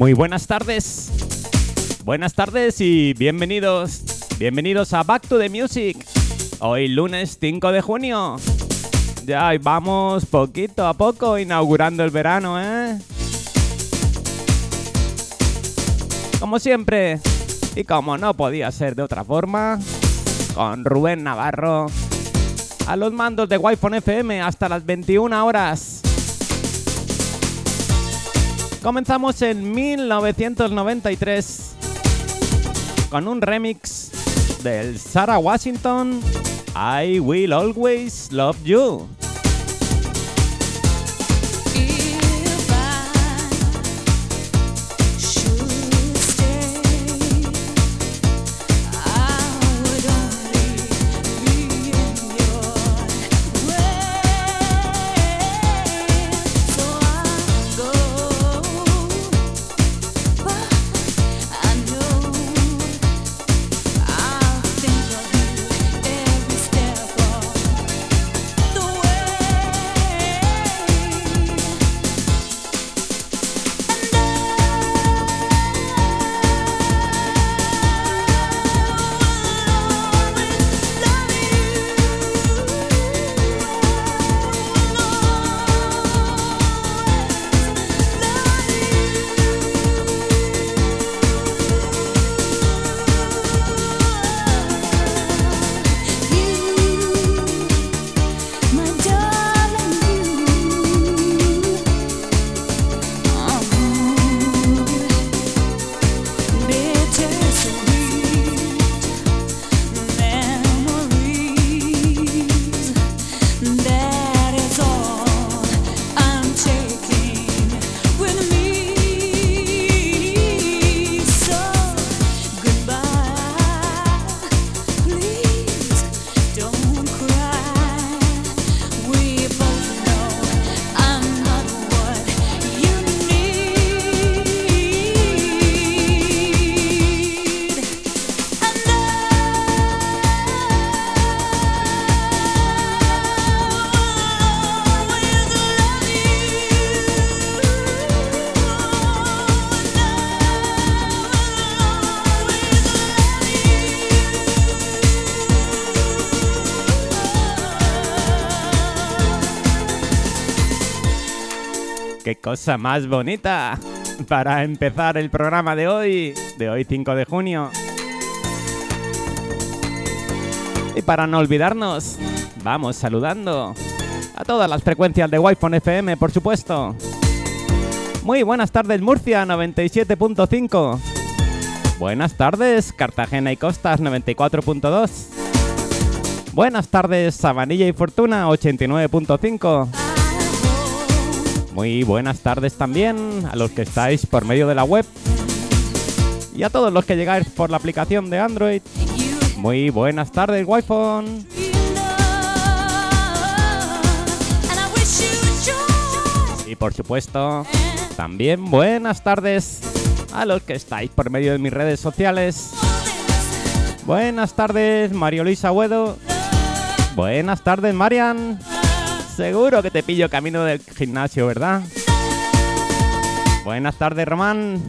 Muy buenas tardes. Buenas tardes y bienvenidos. Bienvenidos a Back to the Music. Hoy lunes 5 de junio. Ya vamos poquito a poco inaugurando el verano, ¿eh? Como siempre, y como no podía ser de otra forma, con Rubén Navarro a los mandos de Wi-Fi FM hasta las 21 horas. Comenzamos en 1993 con un remix del Sarah Washington I Will Always Love You. Cosa más bonita para empezar el programa de hoy, de hoy 5 de junio. Y para no olvidarnos, vamos saludando a todas las frecuencias de Wi-Fi FM, por supuesto. Muy buenas tardes Murcia 97.5. Buenas tardes Cartagena y Costas 94.2. Buenas tardes Sabanilla y Fortuna 89.5. Muy buenas tardes también a los que estáis por medio de la web y a todos los que llegáis por la aplicación de Android. Muy buenas tardes, Wi-Fi. Y por supuesto, también buenas tardes a los que estáis por medio de mis redes sociales. Buenas tardes, Mario Luisa Huedo. Buenas tardes, Marian. Seguro que te pillo camino del gimnasio, ¿verdad? Buenas tardes, Román.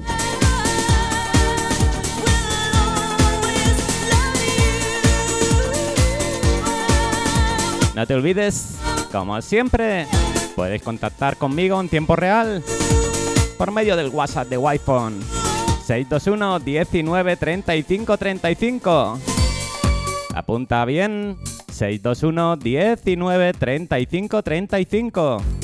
No te olvides, como siempre, puedes contactar conmigo en tiempo real por medio del WhatsApp de Wi-Fi 621 19 35 35. Apunta bien 621 19 35 35.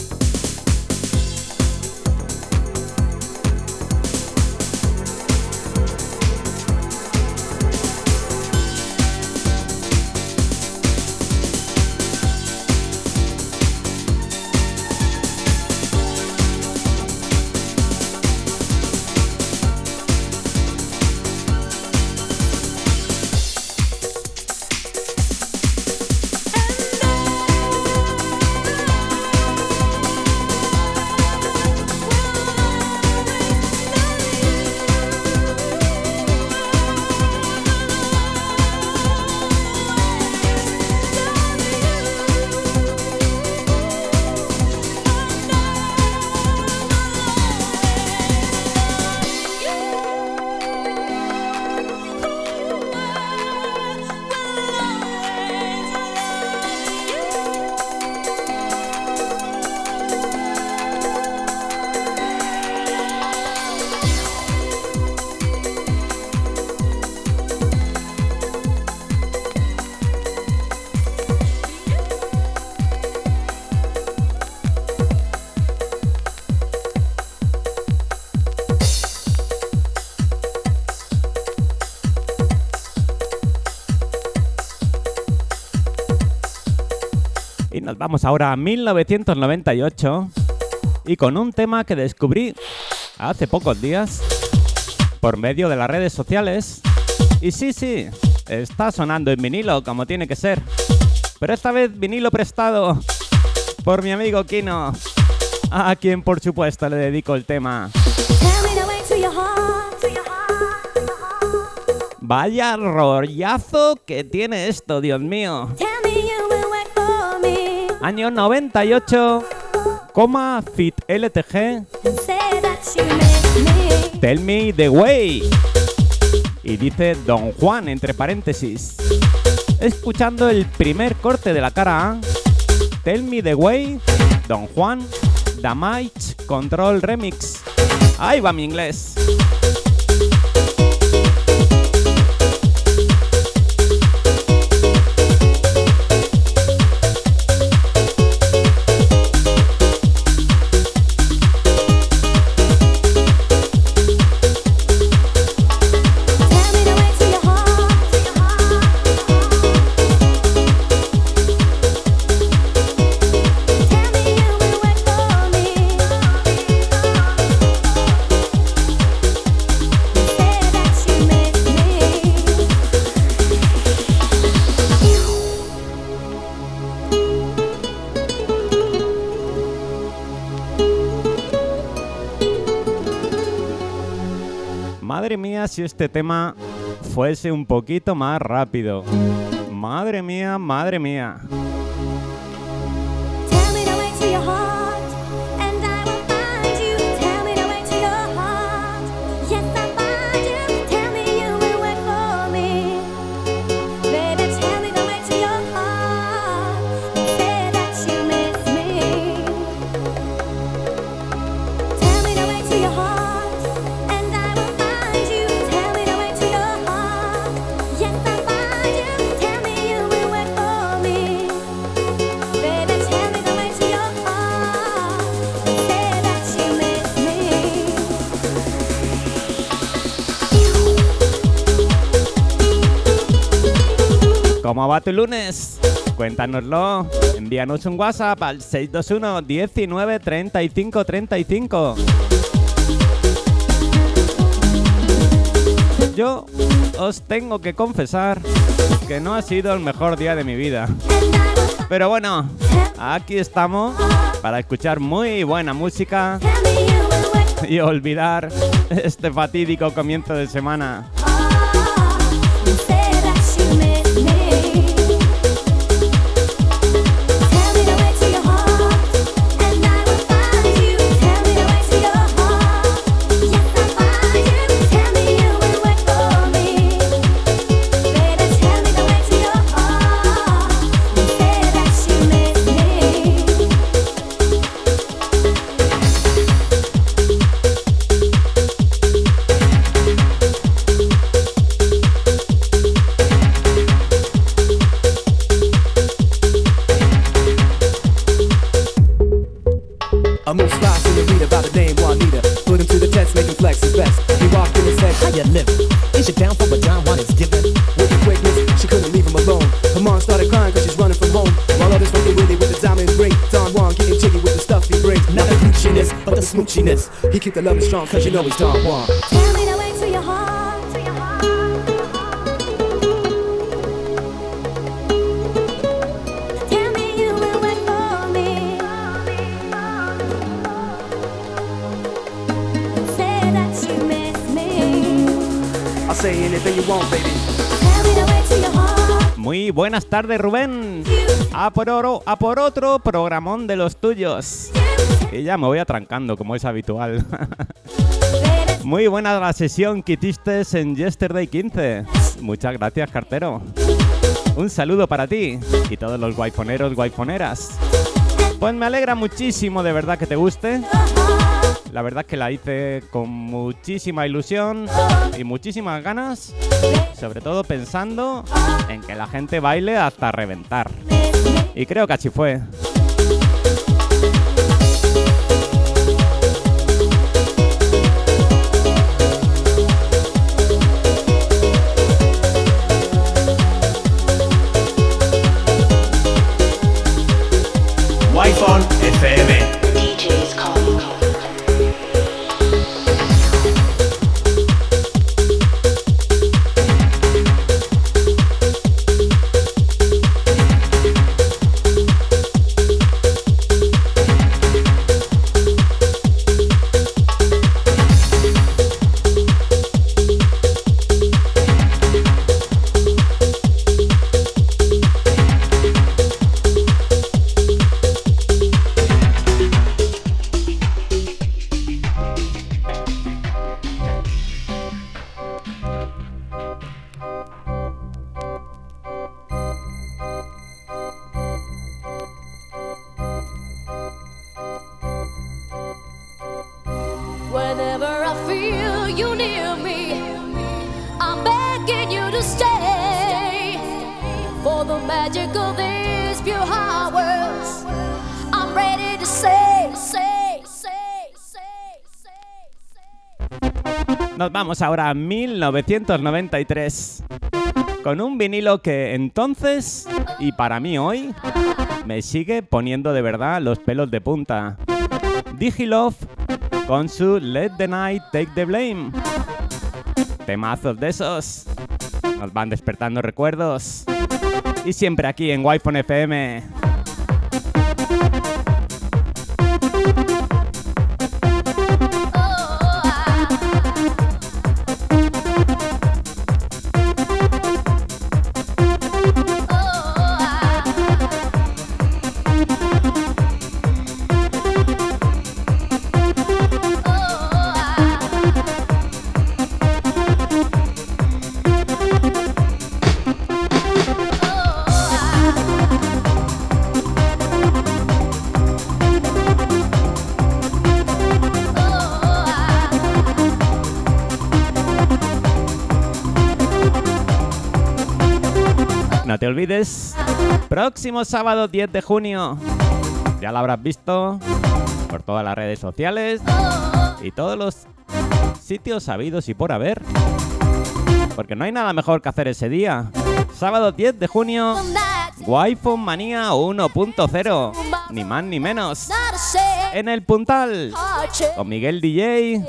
Vamos ahora a 1998 y con un tema que descubrí hace pocos días por medio de las redes sociales. Y sí, sí, está sonando en vinilo como tiene que ser. Pero esta vez vinilo prestado por mi amigo Kino, a quien por supuesto le dedico el tema. Vaya rollazo que tiene esto, Dios mío. Año 98, coma Fit LTG. Tell me the way. Y dice Don Juan entre paréntesis. Escuchando el primer corte de la cara A. Tell me the way. Don Juan. Damage Control Remix. Ahí va mi inglés. Este tema fuese un poquito más rápido. Madre mía, madre mía. ¿Cómo va tu lunes? Cuéntanoslo. Envíanos un WhatsApp al 621 19 35 35. Yo os tengo que confesar que no ha sido el mejor día de mi vida. Pero bueno, aquí estamos para escuchar muy buena música y olvidar este fatídico comienzo de semana. You living? Is you down for what John Juan is giving? With the quickness, she couldn't leave him alone. Her mom started crying cause she's running from home. While others went Willie with the diamond ring. Don Juan getting jiggy with the stuff he brings. Not the Gucciness, but the smoochiness. He keep the loving strong cause you know he's Don Juan. Muy buenas tardes, Rubén. A por oro, a por otro programón de los tuyos. Y ya me voy atrancando, como es habitual. Muy buena la sesión que hiciste en Yesterday 15. Muchas gracias, cartero. Un saludo para ti y todos los guayfoneros, guayfoneras. Pues me alegra muchísimo de verdad que te guste. La verdad es que la hice con muchísima ilusión y muchísimas ganas. Sobre todo pensando en que la gente baile hasta reventar. Y creo que así fue. Wi-Fi vamos ahora a 1993. Con un vinilo que entonces, y para mí hoy, me sigue poniendo de verdad los pelos de punta. Digilove con su Let the Night Take the Blame. Temazos de esos. Nos van despertando recuerdos. Y siempre aquí en Wi-Fi FM. Olvides, próximo sábado 10 de junio. Ya lo habrás visto por todas las redes sociales y todos los sitios sabidos y por haber. Porque no hay nada mejor que hacer ese día. Sábado 10 de junio, Wi-Fi Manía 1.0. Ni más ni menos. En el Puntal. Con Miguel DJ,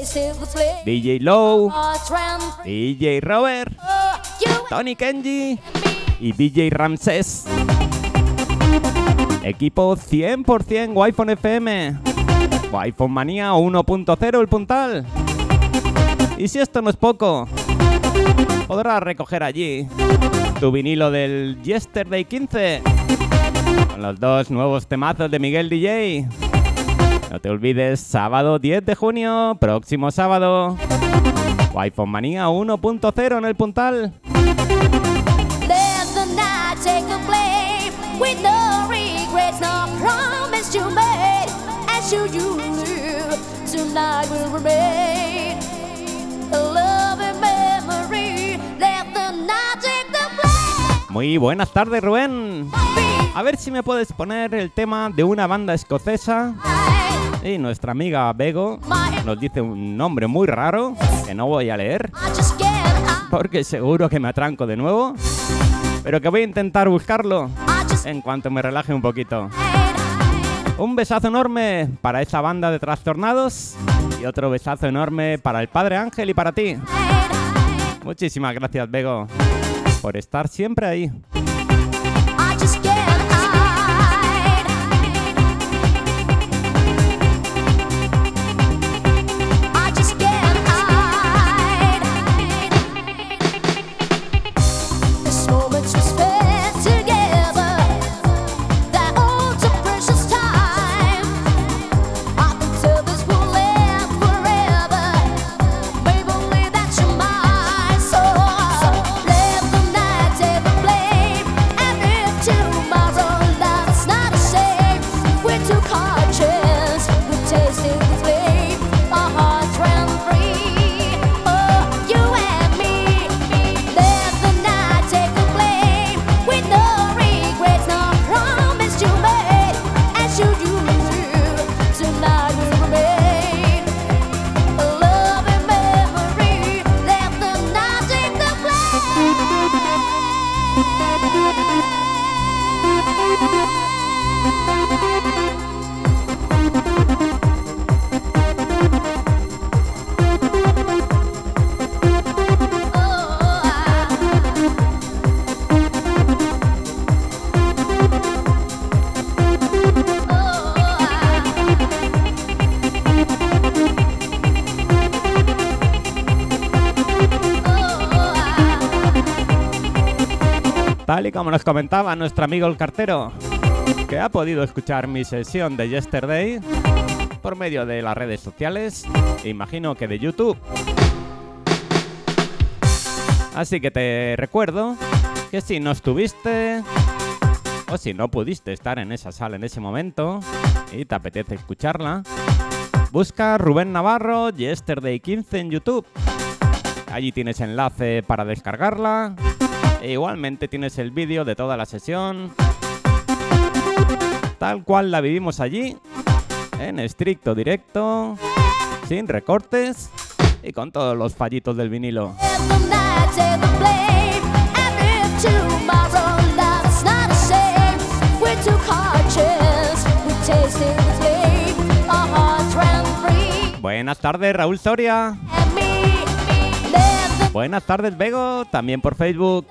DJ Low. DJ Robert, Tony Kenji y DJ Ramses. Equipo 100% Wi-Fi FM. Wi-Fi Manía 1.0 el puntal. Y si esto no es poco, podrás recoger allí tu vinilo del Yesterday 15 con los dos nuevos temazos de Miguel DJ. No te olvides, sábado 10 de junio, próximo sábado. Wi-Fi Manía 1.0 en el puntal. Take the blame with no regrets, no promise you made. And should you live, tonight will remain a loving memory. Let the night take the blame. Muy buenas tardes, Rubén. A ver si me puedes poner el tema de una banda escocesa. Y nuestra amiga Bego nos dice un nombre muy raro que no voy a leer porque seguro que me atranco de nuevo. Pero que voy a intentar buscarlo en cuanto me relaje un poquito. Un besazo enorme para esa banda de trastornados y otro besazo enorme para el Padre Ángel y para ti. Muchísimas gracias, Bego, por estar siempre ahí. Y como nos comentaba nuestro amigo el cartero, que ha podido escuchar mi sesión de Yesterday por medio de las redes sociales, e imagino que de YouTube. Así que te recuerdo que si no estuviste o si no pudiste estar en esa sala en ese momento y te apetece escucharla, busca Rubén Navarro Yesterday 15 en YouTube. Allí tienes enlace para descargarla. E igualmente tienes el vídeo de toda la sesión. Tal cual la vivimos allí. En estricto directo. Sin recortes. Y con todos los fallitos del vinilo. Buenas tardes, Raúl Soria. Buenas tardes, Bego. También por Facebook.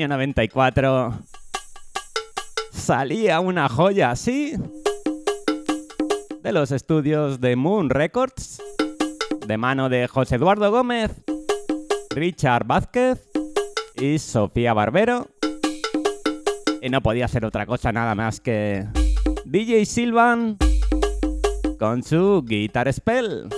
Año 94. Salía una joya así. De los estudios de Moon Records. De mano de José Eduardo Gómez, Richard Vázquez y Sofía Barbero. Y no podía ser otra cosa nada más que DJ Silvan con su Guitar Spell.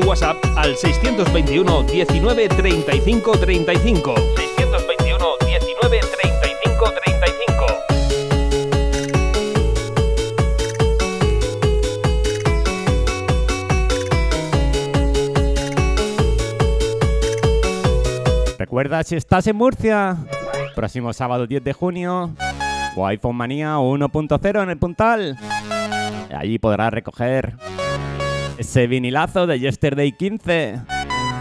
Tu WhatsApp al 621 19 35 35. 621 19 35 35. Recuerda si estás en Murcia, próximo sábado 10 de junio, Wi-Fi Manía 1.0 en el Puntal. Allí podrás recoger ese vinilazo de Yesterday 15,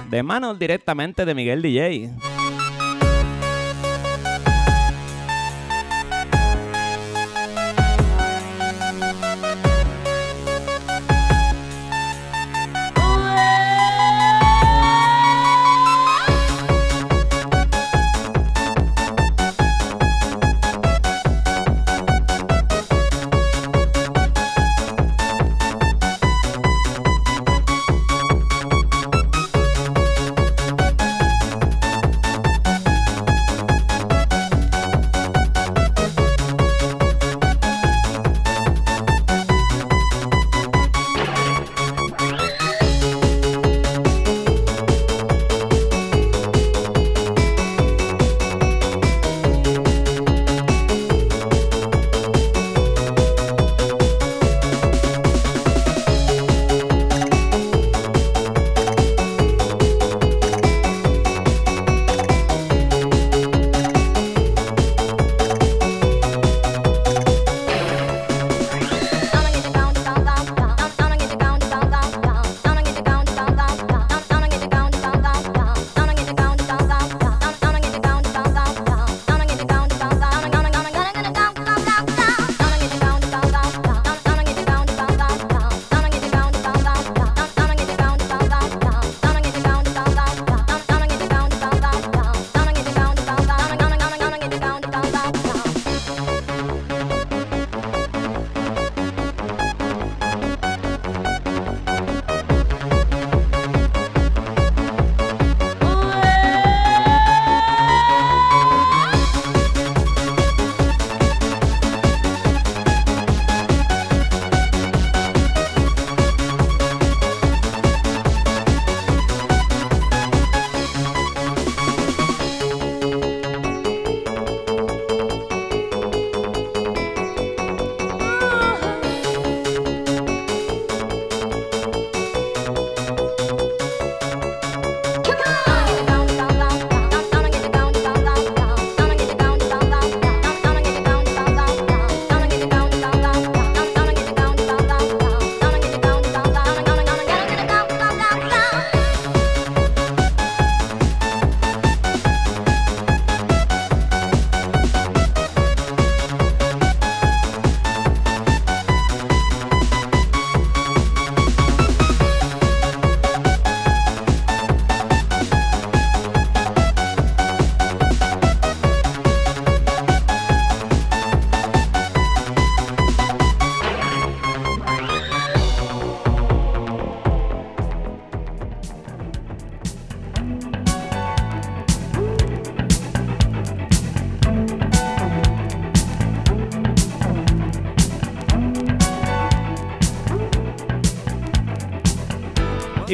de manos directamente de Miguel DJ.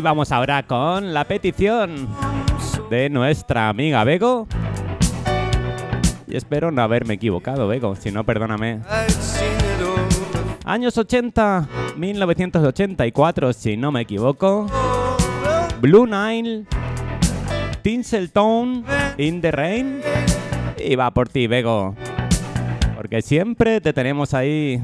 Vamos ahora con la petición de nuestra amiga Bego. Y espero no haberme equivocado, Bego, si no, perdóname. Años 80, 1984, si no me equivoco. Blue Nile, Tinseltown, In the Rain. Y va por ti, Bego. Porque siempre te tenemos ahí.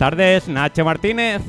Tardes, Nacho Martínez.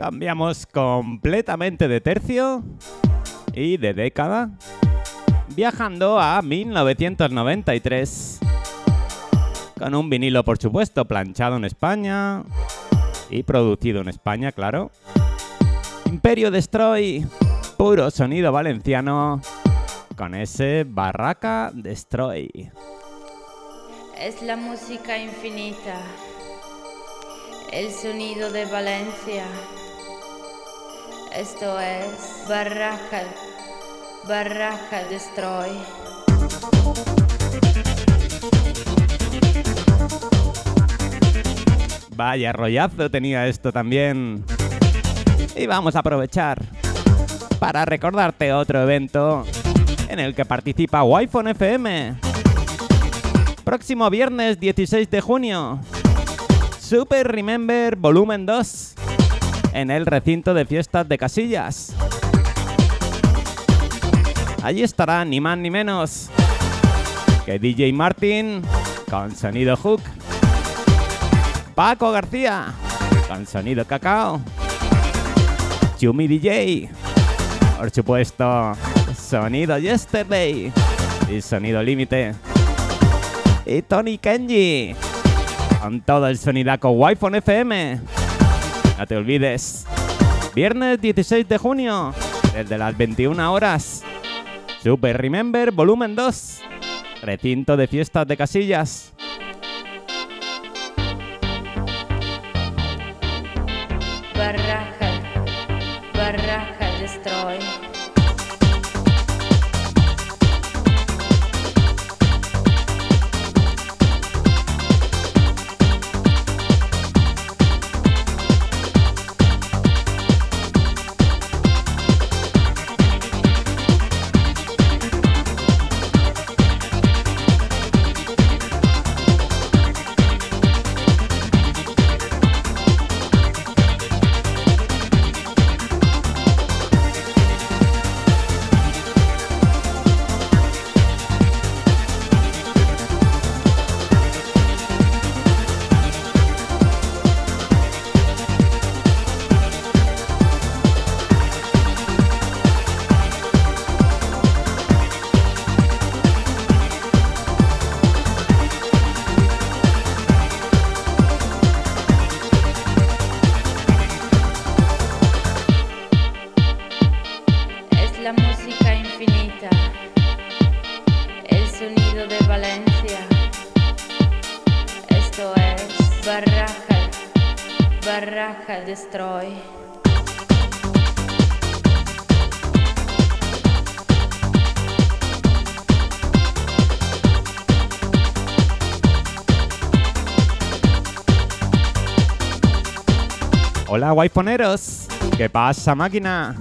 Cambiamos completamente de tercio y de década, viajando a 1993, con un vinilo por supuesto planchado en España y producido en España, claro. Imperio Destroy, puro sonido valenciano, con ese Barraca Destroy. Es la música infinita, el sonido de Valencia. Esto es Barraca, Barraca Destroy. Vaya rollazo tenía esto también. Y vamos a aprovechar para recordarte otro evento en el que participa Wi-Fi FM. Próximo viernes 16 de junio. Super Remember Volumen 2 en el recinto de fiestas de Casillas. Allí estará ni más ni menos que DJ Martin con sonido hook. Paco García con sonido cacao. Chumi DJ. Por supuesto, sonido Yesterday y sonido límite. Y Tony Kenji con todo el sonidaco Wi-Fi FM. No te olvides. Viernes 16 de junio, desde las 21 horas. Super Remember Volumen 2. Recinto de fiestas de casillas. Hola, guayponeros. ¿Qué pasa, máquina?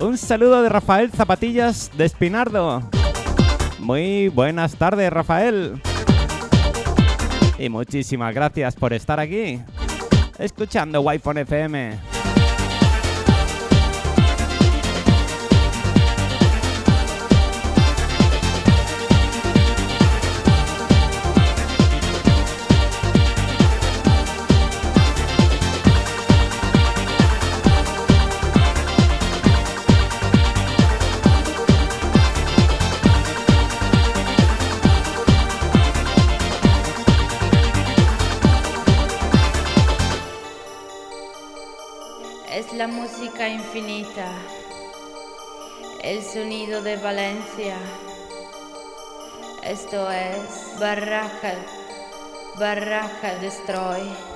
Un saludo de Rafael Zapatillas de Espinardo. Muy buenas tardes, Rafael. Y muchísimas gracias por estar aquí, escuchando Wi-Fi FM. Sonido de Valencia. Esto es Barraca, Barraca Destroy.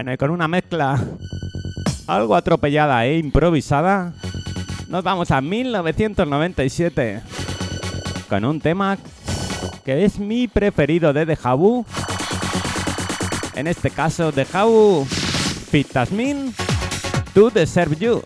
Bueno, y con una mezcla algo atropellada e improvisada, nos vamos a 1997 con un tema que es mi preferido de The Jabu. En este caso, The Jabu Fit Tasmin To Deserve You.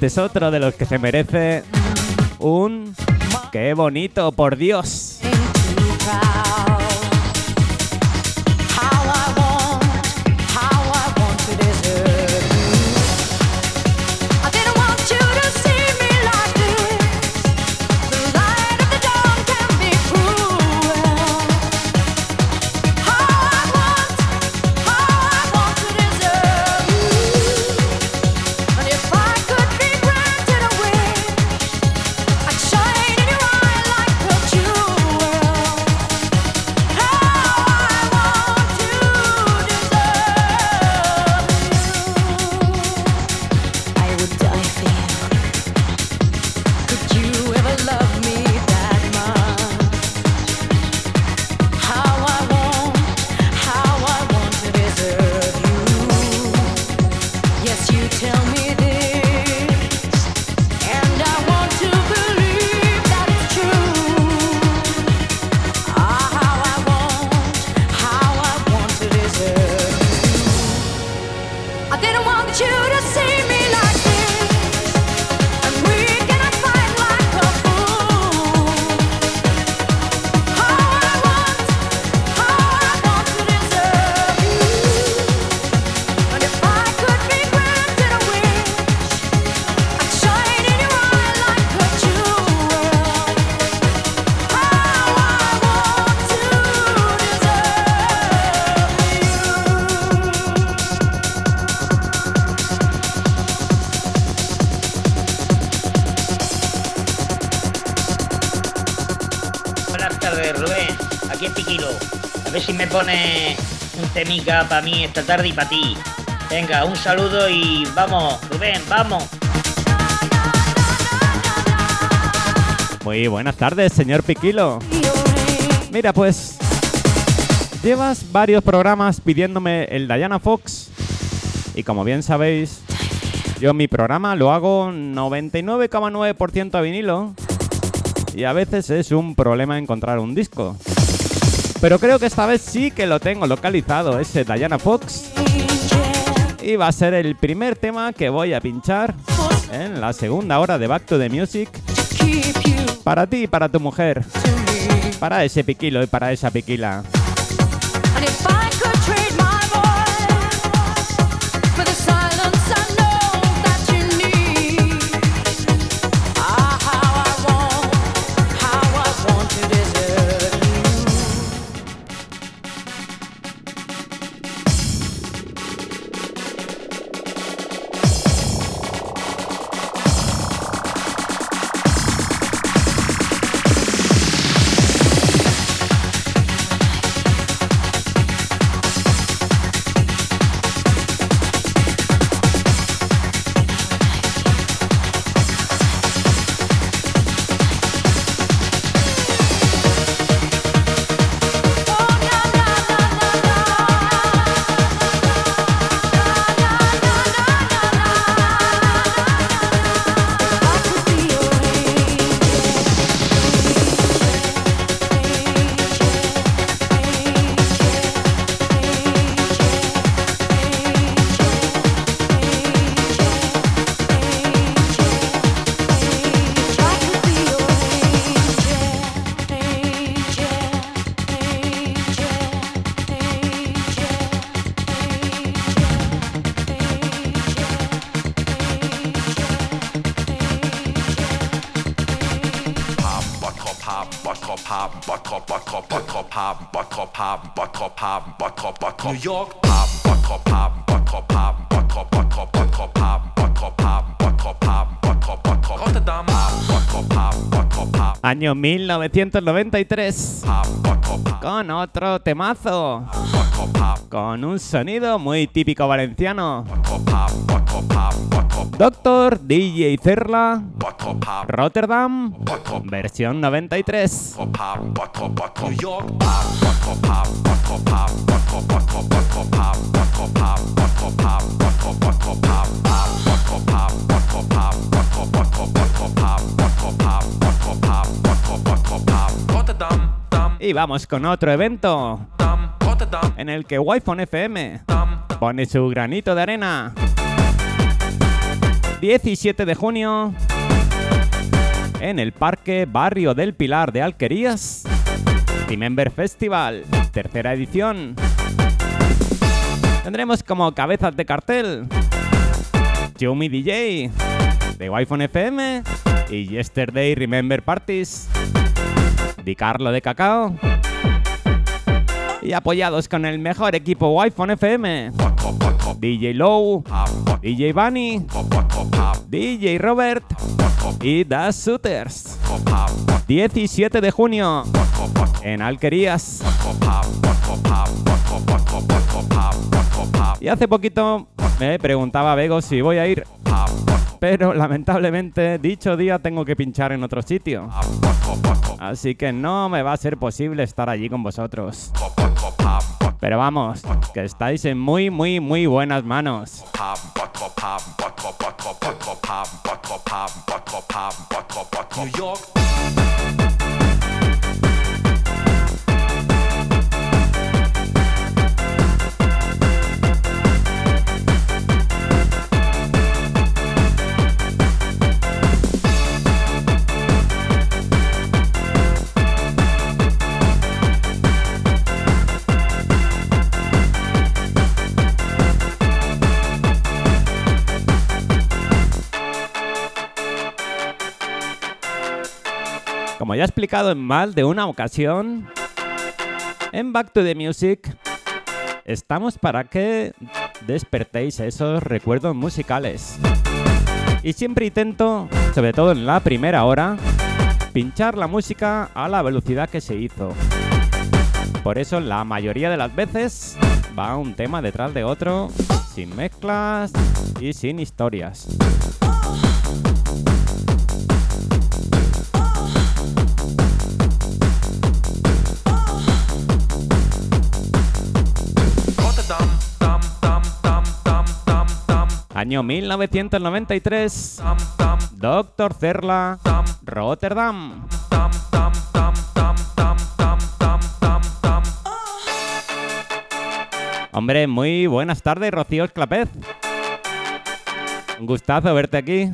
Este es otro de los que se merece un... ¡Qué bonito, por Dios! Para mí esta tarde y para ti. Venga, un saludo y vamos, Rubén, vamos. Muy buenas tardes, señor Piquilo. Mira, pues llevas varios programas pidiéndome el Diana Fox y como bien sabéis, yo mi programa lo hago 99,9% a vinilo y a veces es un problema encontrar un disco. Pero creo que esta vez sí que lo tengo localizado, ese Diana Fox. Y va a ser el primer tema que voy a pinchar en la segunda hora de Back to the Music para ti y para tu mujer. Para ese piquilo y para esa piquila. 1993. haben Bottrop, haben Con otro temazo. Con un sonido muy típico valenciano. Doctor DJ Cerla. Rotterdam. Versión 93. Bottrop, haben Bottrop, Bottrop. New York haben Bottrop, haben Bottrop, haben Bottrop, Bottrop, Bottrop, y vamos con otro evento en el que Wi-Fi FM pone su granito de arena. 17 de junio en el Parque Barrio del Pilar de Alquerías, Remember Festival, tercera edición. Tendremos como cabezas de cartel Yumi DJ, de Wi-Fi FM y Yesterday Remember Parties Di Carlo de Cacao. Y apoyados con el mejor equipo Wi-Fi FM, DJ Low, DJ Bunny, DJ Robert y Das Shooters. Bottrop, haben 17 de junio en Alquerías. Y hace poquito me preguntaba Bego si voy a ir, pero lamentablemente dicho día tengo que pinchar en otro sitio. Así que no me va a ser posible estar allí con vosotros. Pero vamos, que estáis en muy, muy, muy buenas manos. haben Bottrop, Como ya he explicado en mal de una ocasión, en Back to the Music estamos para que despertéis esos recuerdos musicales. Y siempre intento, sobre todo en la primera hora, pinchar la música a la velocidad que se hizo. Por eso la mayoría de las veces va un tema detrás de otro, sin mezclas y sin historias. Año 1993. Doctor Cerla, Rotterdam. Hombre, muy buenas tardes, Rocío Clapez. Un gustazo verte aquí.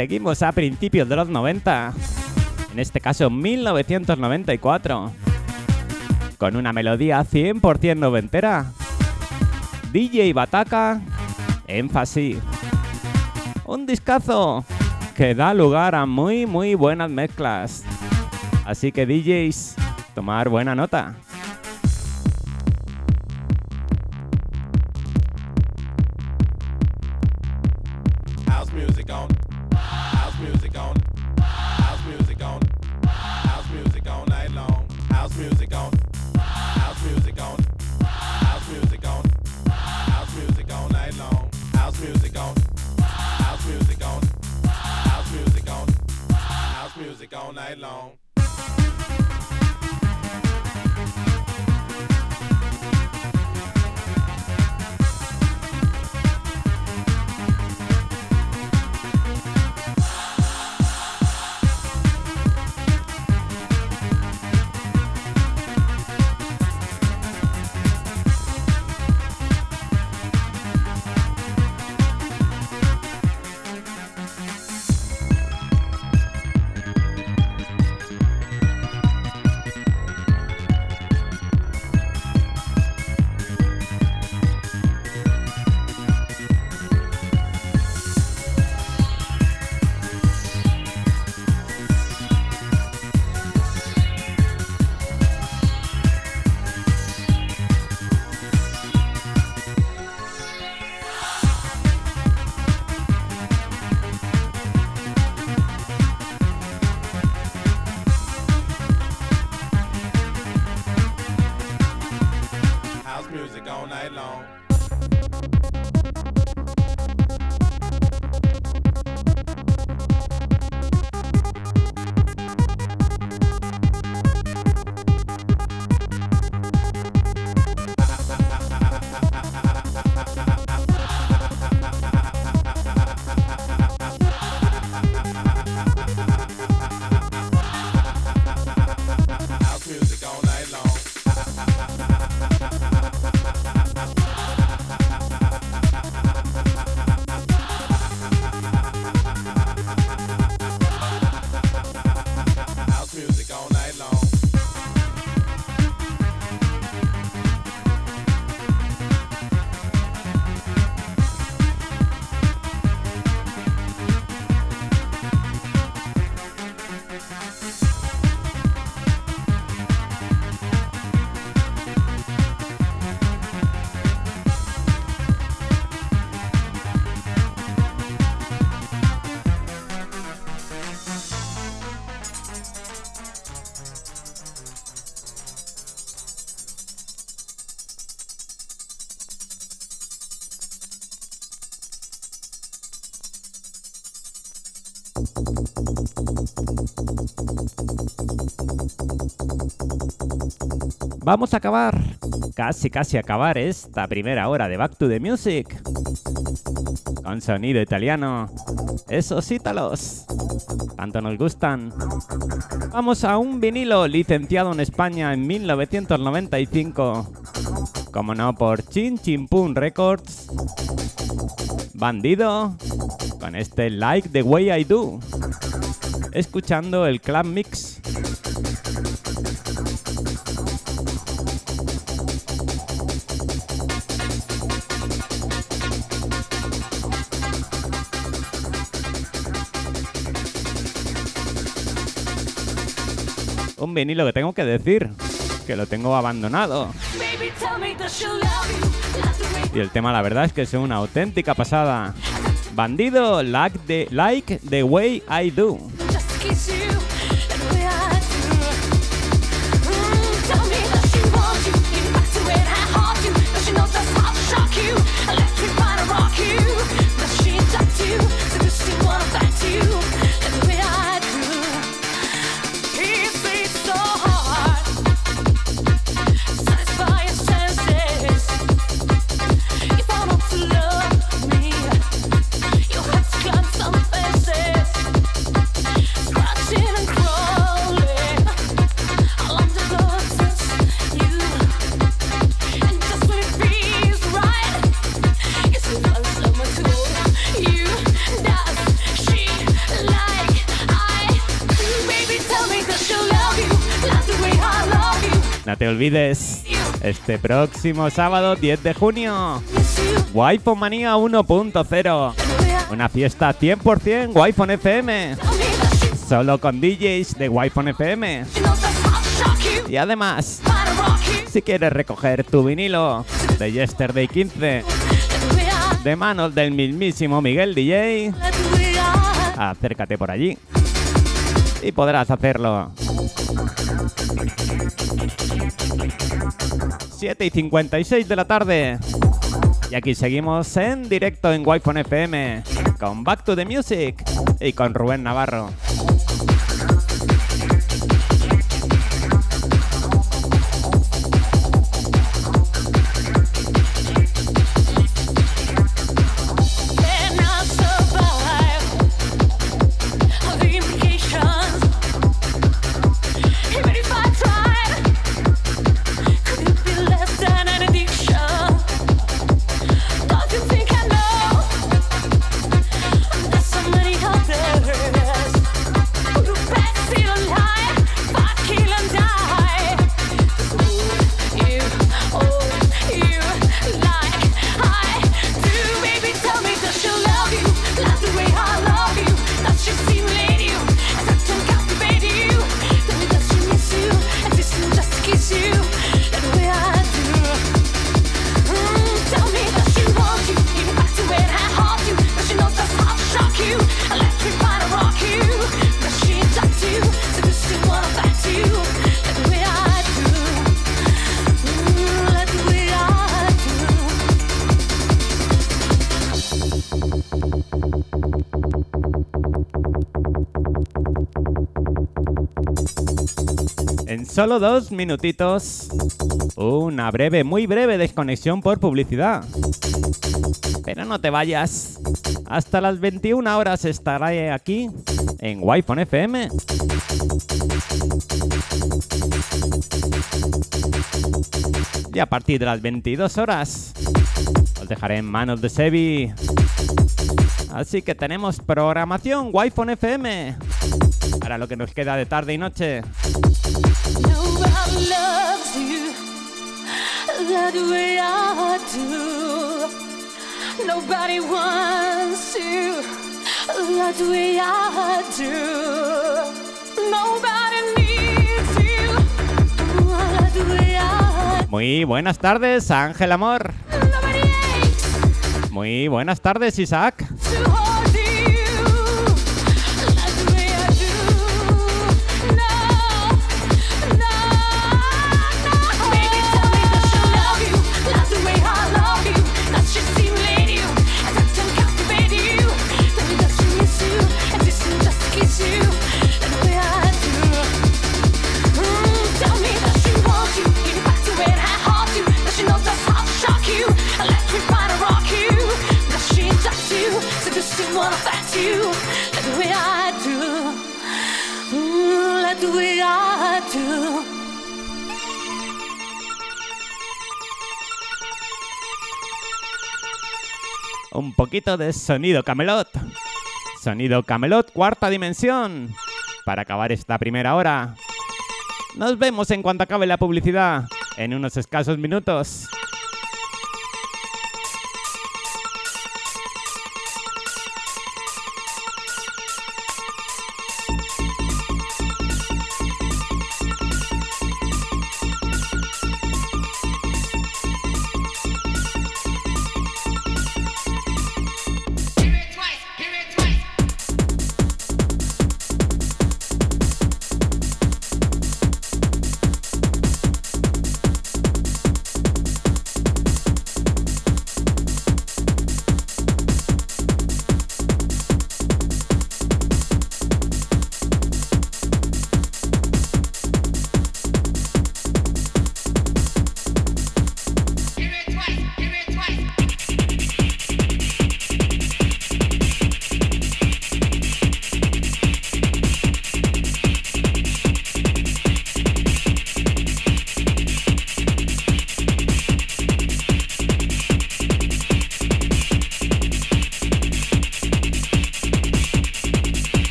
Seguimos a principios de los 90, en este caso 1994, con una melodía 100% noventera. DJ Bataca, énfasis. Un discazo que da lugar a muy muy buenas mezclas. Así que DJs, tomar buena nota. Vamos a acabar, casi casi acabar esta primera hora de Back to the Music. Con sonido italiano. Esos ítalos. Tanto nos gustan. Vamos a un vinilo licenciado en España en 1995. Como no, por Chin Chin Pum Records. Bandido. Con este Like the Way I Do. Escuchando el Club Mix. Vinilo que tengo que decir que lo tengo abandonado. Y el tema, la verdad, es que es una auténtica pasada. Bandido, like the, like the way I do. Olvides, este próximo sábado 10 de junio, Wi-Fi Manía 1.0. Una fiesta 100% Wi-Fi FM. Solo con DJs de Wi-Fi FM. Y además, si quieres recoger tu vinilo de Yesterday 15 de manos del mismísimo Miguel DJ, acércate por allí y podrás hacerlo. 7 y 56 de la tarde. Y aquí seguimos en directo en Wi-Fi FM con Back to the Music y con Rubén Navarro. Solo dos minutitos, una breve, muy breve desconexión por publicidad. Pero no te vayas. Hasta las 21 horas estaré aquí en Wi-Fi FM. Y a partir de las 22 horas os dejaré en manos de Sebi. Así que tenemos programación Wi-Fi FM para lo que nos queda de tarde y noche. Nobody loves you that way I do. Nobody wants you that way I do. Nobody needs you that way I Muy buenas tardes, Ángel Amor. Muy buenas tardes, Isaac. Un poquito de sonido Camelot. Sonido Camelot, cuarta dimensión. Para acabar esta primera hora. Nos vemos en cuanto acabe la publicidad. En unos escasos minutos.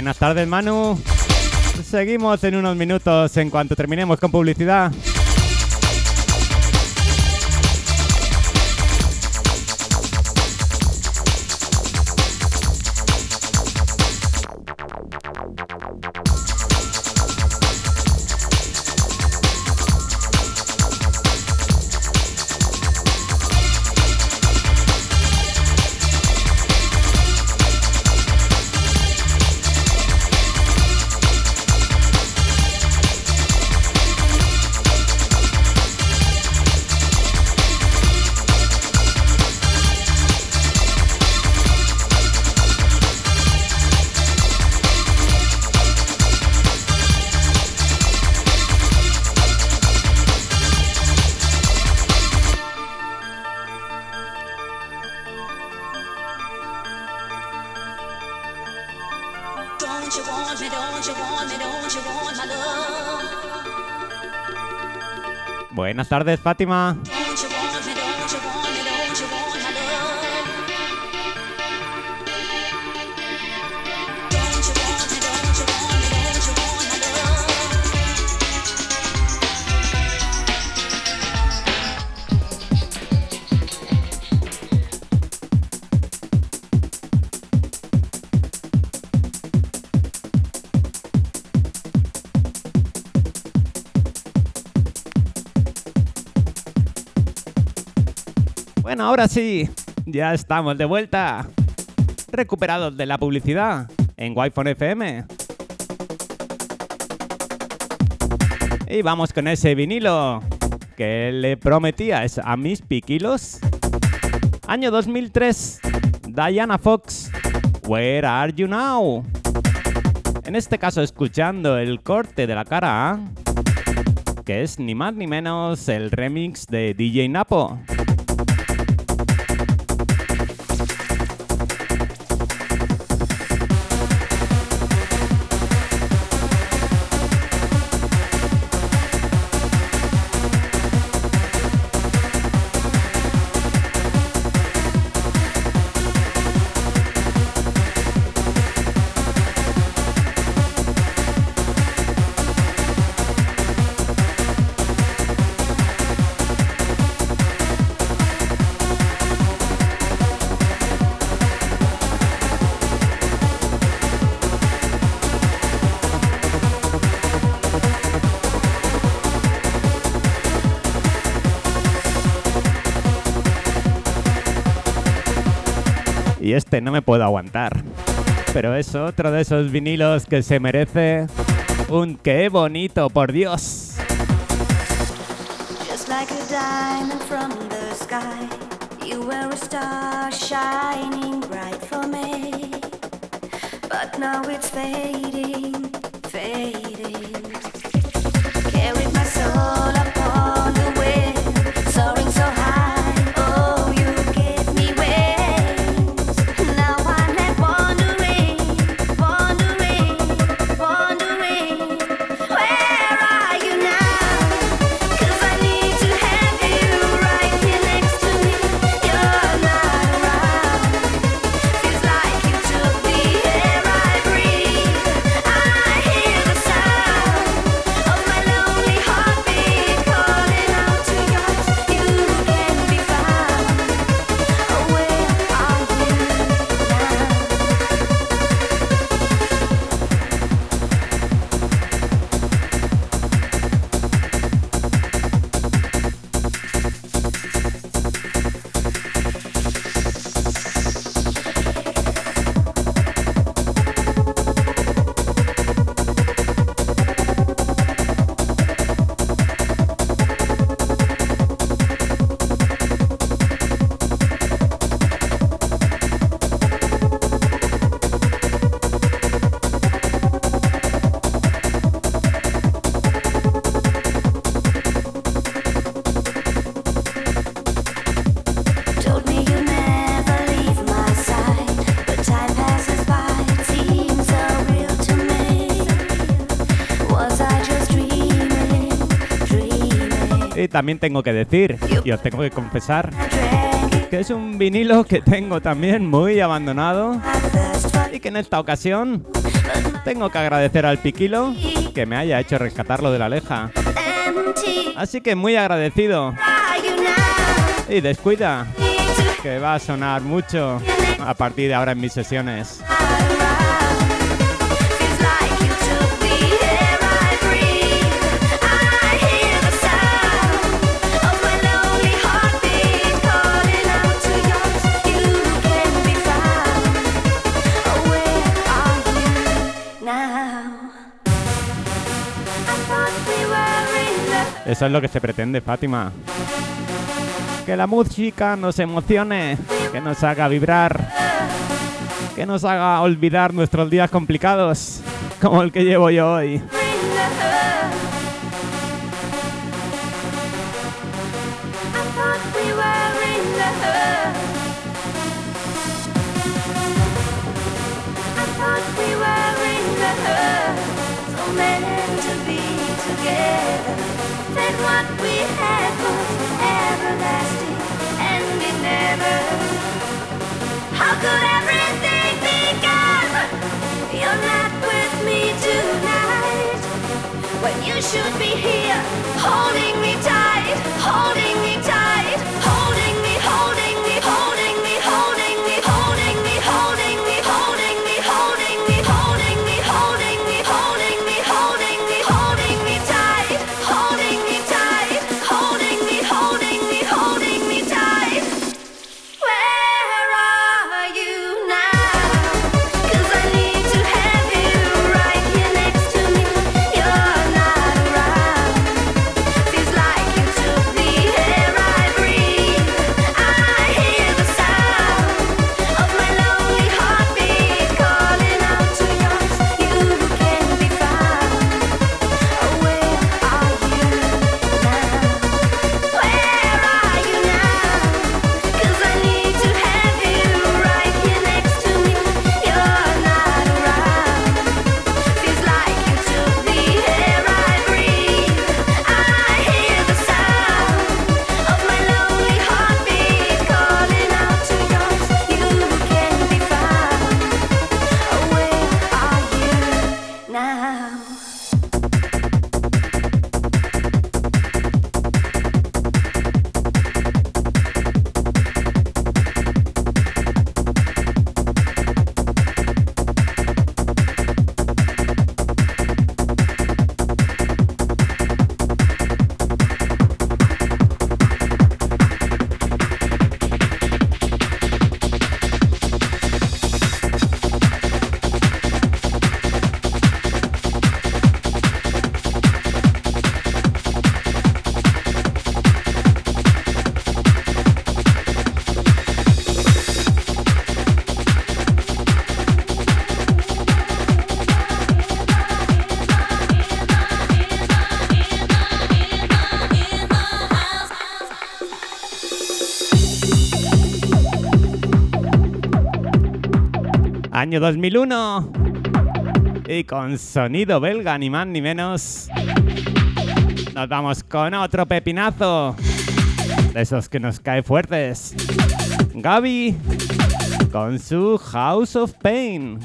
Buenas tardes, Manu. Seguimos en unos minutos en cuanto terminemos con publicidad. Buenas tardes, Fátima. Ahora sí, ya estamos de vuelta. Recuperados de la publicidad en Wi-Fi FM. Y vamos con ese vinilo que le prometías a mis piquilos. Año 2003, Diana Fox, Where Are You Now? En este caso escuchando el corte de la cara que es ni más ni menos el remix de DJ Napo. Este no me puedo aguantar. Pero es otro de esos vinilos que se merece un qué bonito, por Dios. Just like a diamond from the sky, you were a star shining bright for me. But now it's fading. También tengo que decir, y os tengo que confesar, que es un vinilo que tengo también muy abandonado y que en esta ocasión tengo que agradecer al Piquilo que me haya hecho rescatarlo de la leja. Así que muy agradecido. Y descuida, que va a sonar mucho a partir de ahora en mis sesiones. Eso es lo que se pretende, Fátima. Que la música nos emocione, que nos haga vibrar, que nos haga olvidar nuestros días complicados, como el que llevo yo hoy. Should be here, holding me tight, holding Año 2001. Y con sonido belga, ni más ni menos. Nos vamos con otro pepinazo. De esos que nos cae fuertes. Gaby. Con su House of Pain.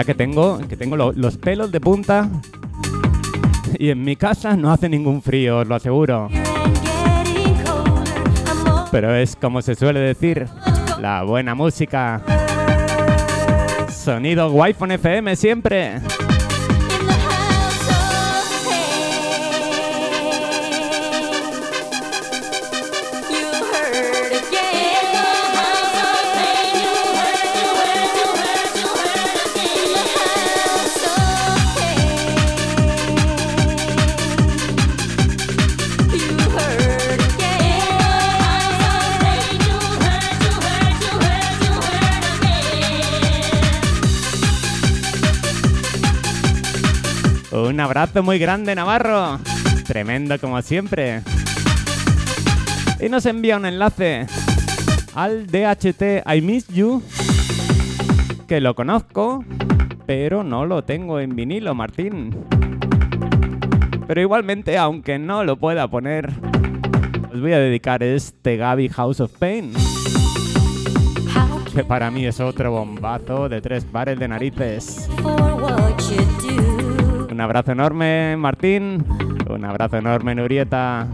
Verdad que tengo, que tengo lo- los pelos de punta. Y en mi casa no hace ningún frío, os lo aseguro. Pero es como se suele decir, la buena música. Sonido Wi-Fi FM siempre. Un abrazo muy grande, Navarro. Tremendo como siempre. Y nos envía un enlace al DHT I Miss You, que lo conozco, pero no lo tengo en vinilo, Martín. Pero igualmente, aunque no lo pueda poner, os voy a dedicar este Gaby House of Pain, que para mí es otro bombazo de tres pares de narices. Un abrazo enorme, Martín. Un abrazo enorme, Nurieta.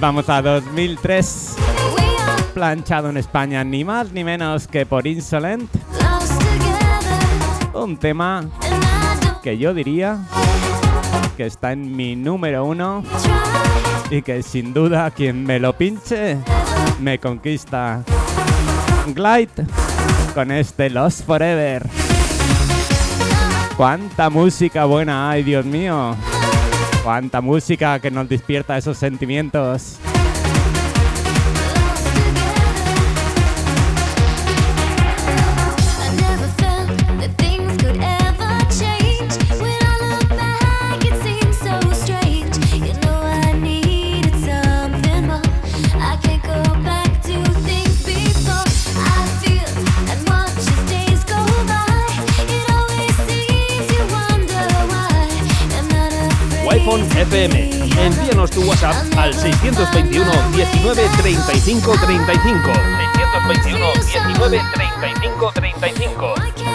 Vamos a 2003. We are Planchado en España, ni más ni menos que por Insolent. Un tema que yo diría que está en mi número uno y que sin duda quien me lo pinche me conquista. Glide con este Lost Forever. Cuánta música buena hay, Dios mío. Cuánta música que nos despierta esos sentimientos. Al 621 19 35 35. 621 19 35 35.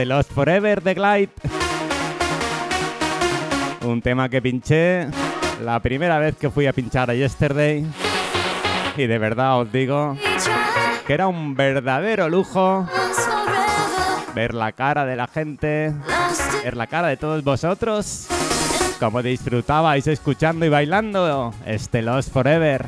Este Lost Forever de Glide. Un tema que pinché la primera vez que fui a pinchar a Yesterday. Y de verdad os digo que era un verdadero lujo ver la cara de la gente, ver la cara de todos vosotros, como disfrutabais escuchando y bailando este Lost Forever.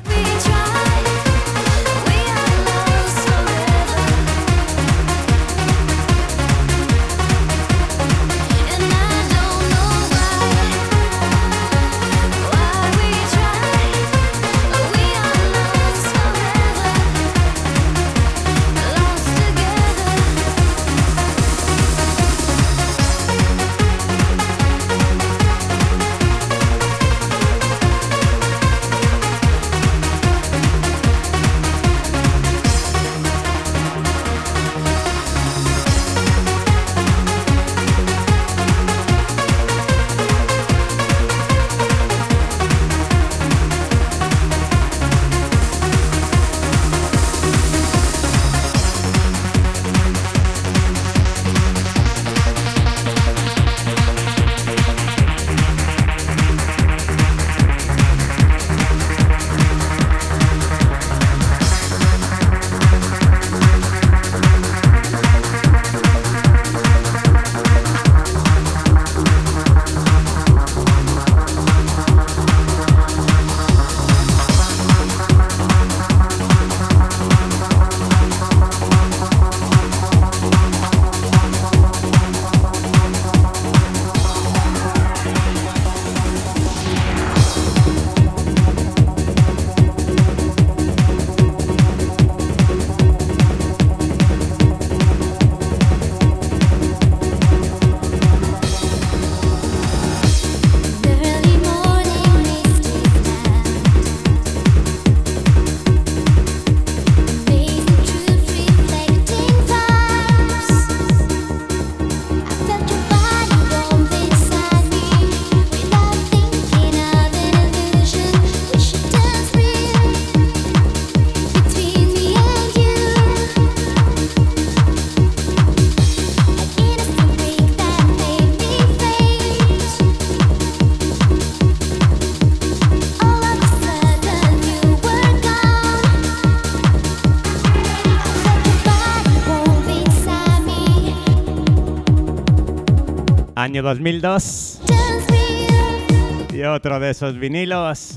Año 2002 Dance real. y otro de esos vinilos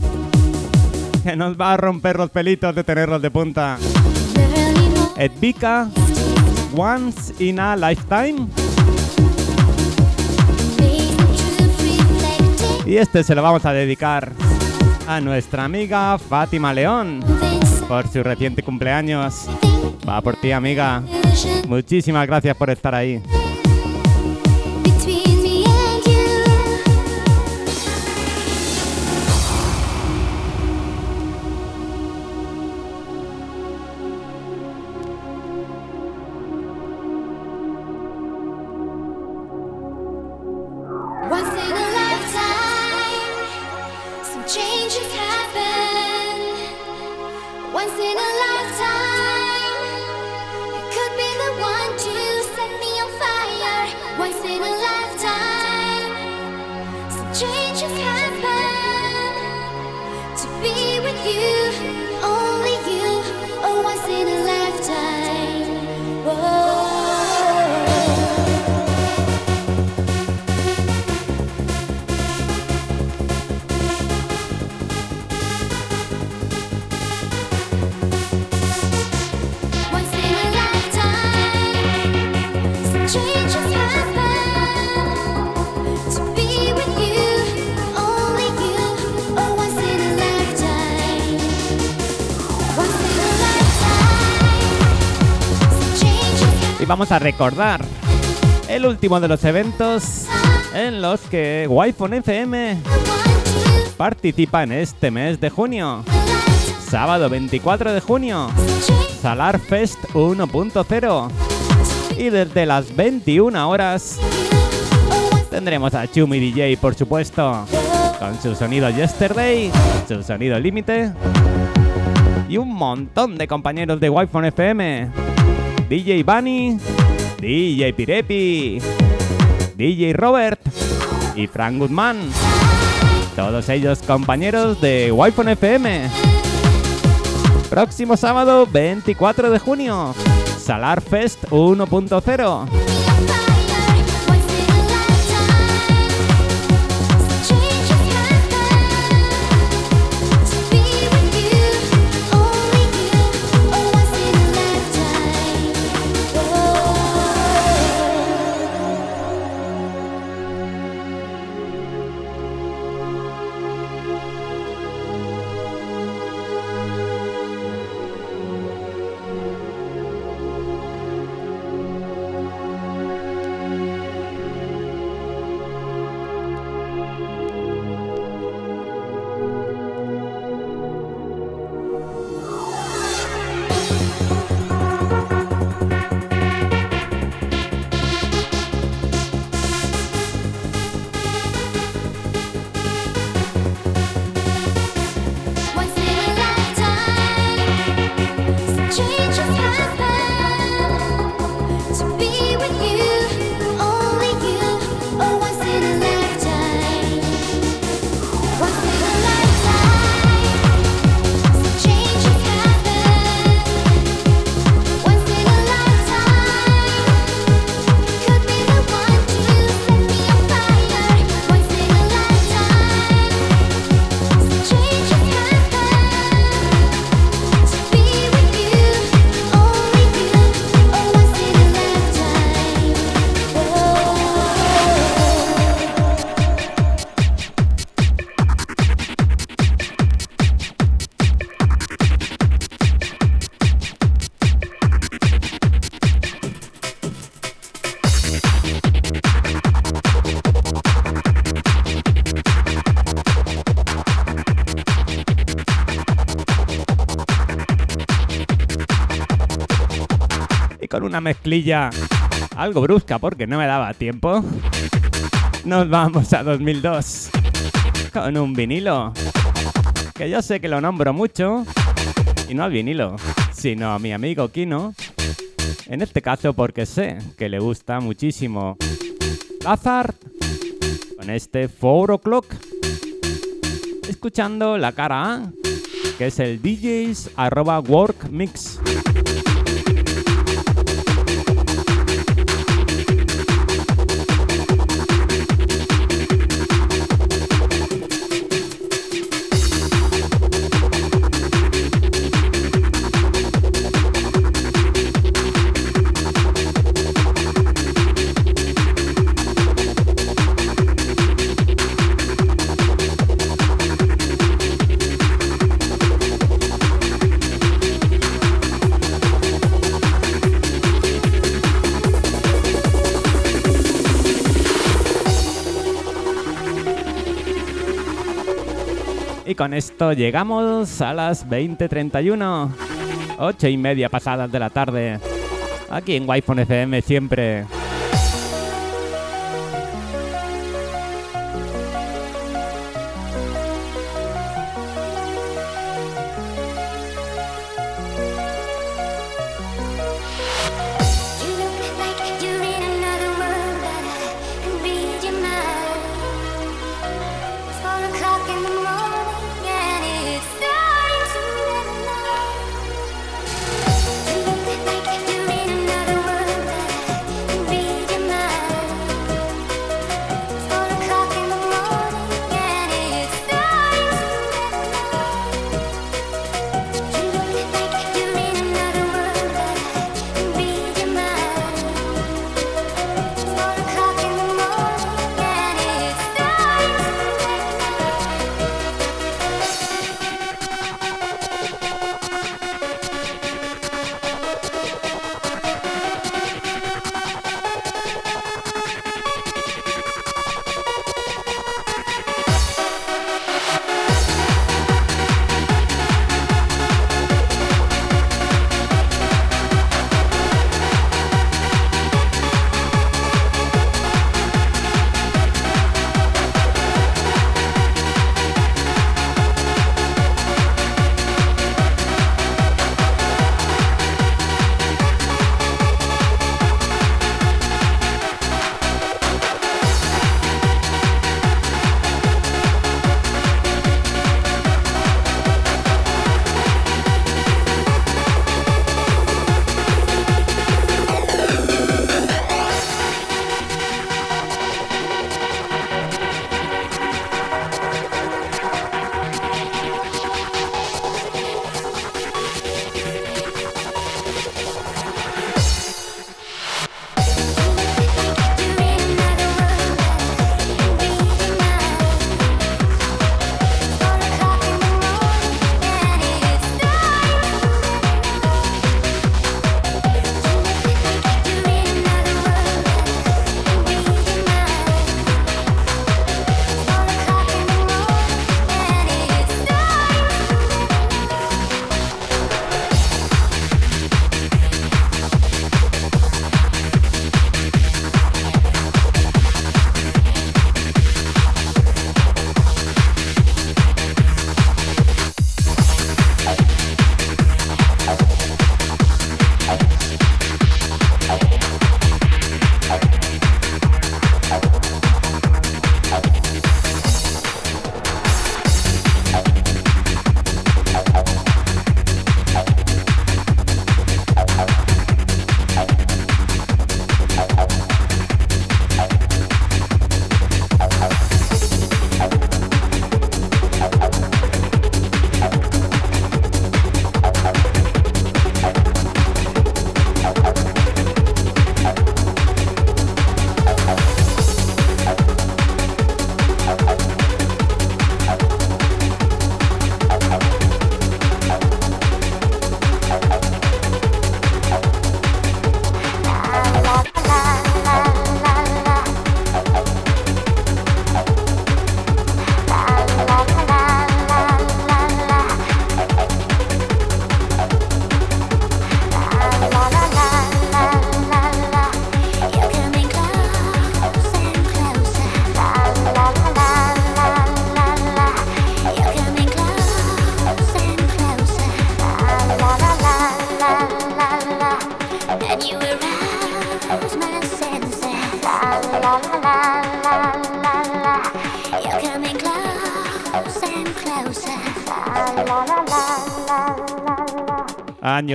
que nos va a romper los pelitos de tenerlos de punta. Edvika, Once in a Lifetime. Y este se lo vamos a dedicar a nuestra amiga Fátima León por su reciente cumpleaños. Va por ti, amiga. Muchísimas gracias por estar ahí. Recordar el último de los eventos en los que Wi-Fi FM participa en este mes de junio. Sábado 24 de junio, Salar Fest 1.0. Y desde las 21 horas tendremos a Chumi DJ, por supuesto, con su sonido Yesterday, su sonido Límite y un montón de compañeros de Wi-Fi FM. DJ Bunny, DJ Pirepi, DJ Robert y Frank Goodman. Todos ellos compañeros de Wi-Fi FM. Próximo sábado 24 de junio, Salar Fest 1.0. una mezclilla algo brusca porque no me daba tiempo, nos vamos a 2002 con un vinilo. Que yo sé que lo nombro mucho, y no al vinilo, sino a mi amigo Kino. En este caso porque sé que le gusta muchísimo Lazard con este 4 O'Clock. Escuchando la cara A, que es el DJs arroba work mix. Y con esto llegamos a las 20.31, 8 y media pasadas de la tarde, aquí en Wi-Fi FM siempre.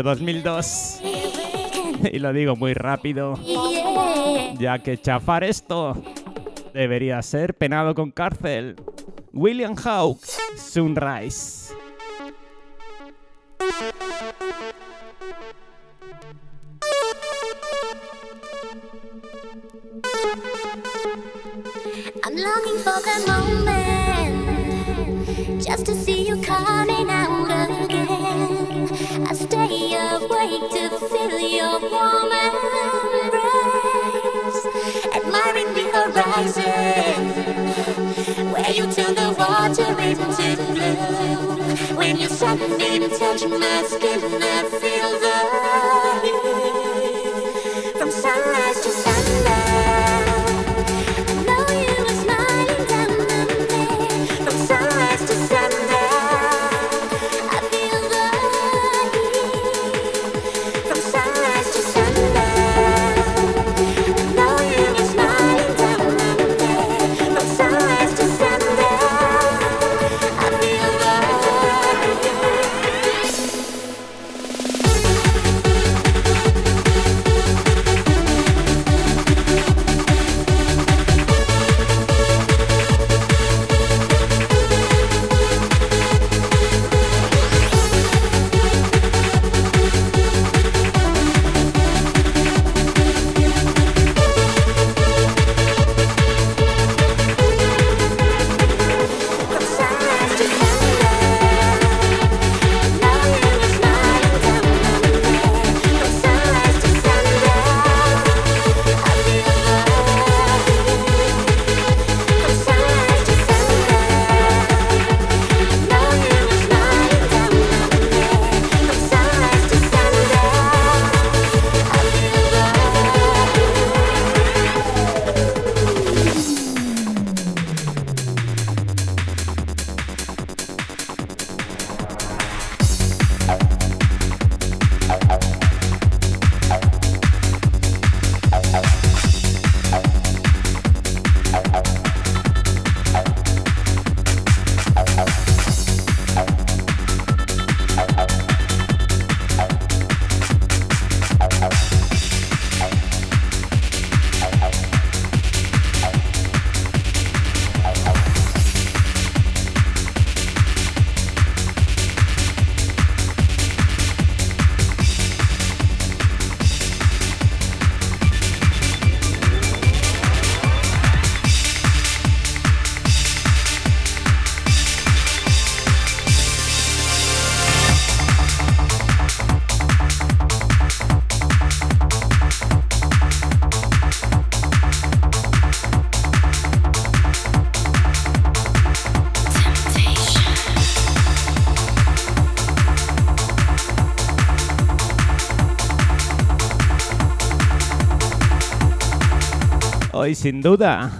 año 2002. Y lo digo muy rápido, ya que chafar esto debería ser penado con cárcel. William Hawke, Sunrise. y sin duda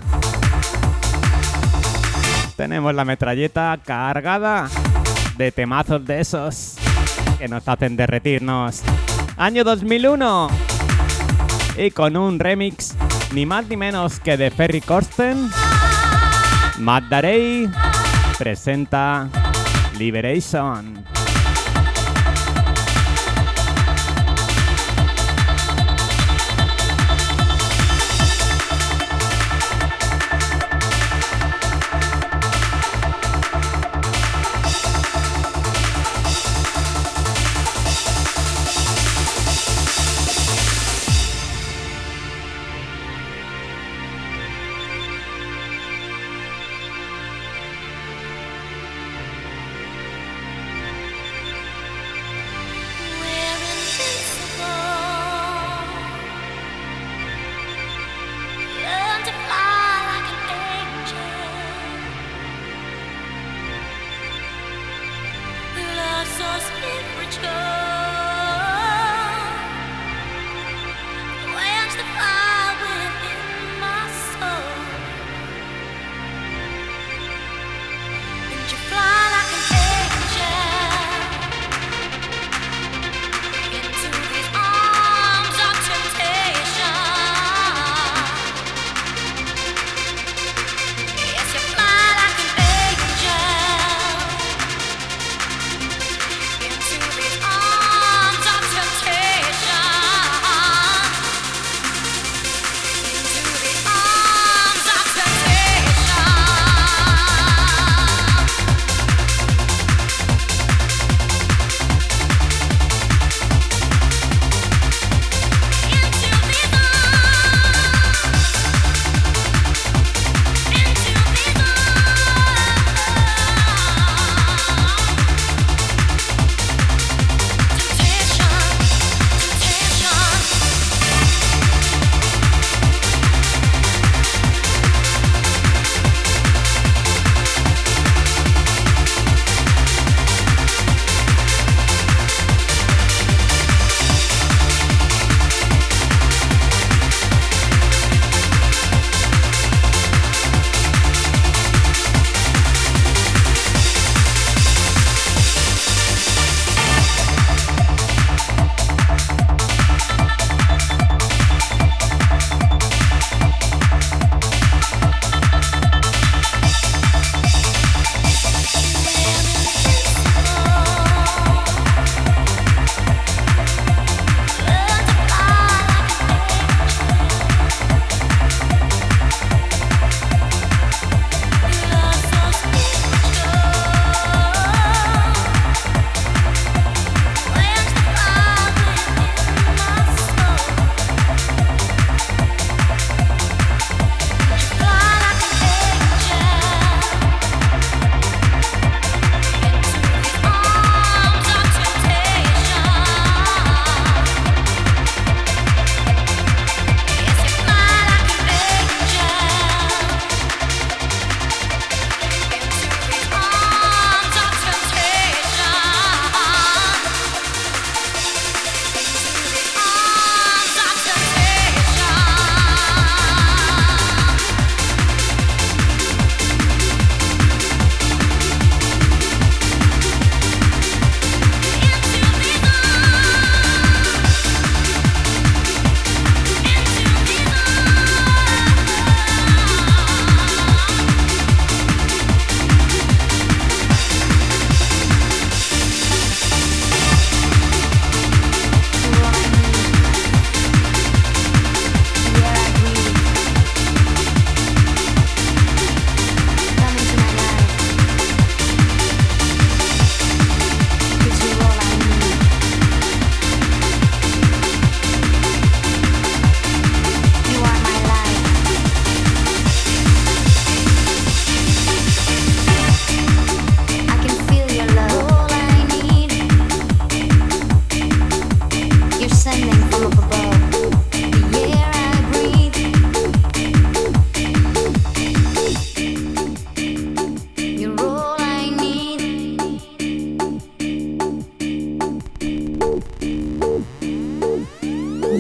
tenemos la metralleta cargada de temazos de esos que nos hacen derretirnos. Año 2001 y con un remix ni más ni menos que de Ferry Corsten, Matt Darey presenta Liberation.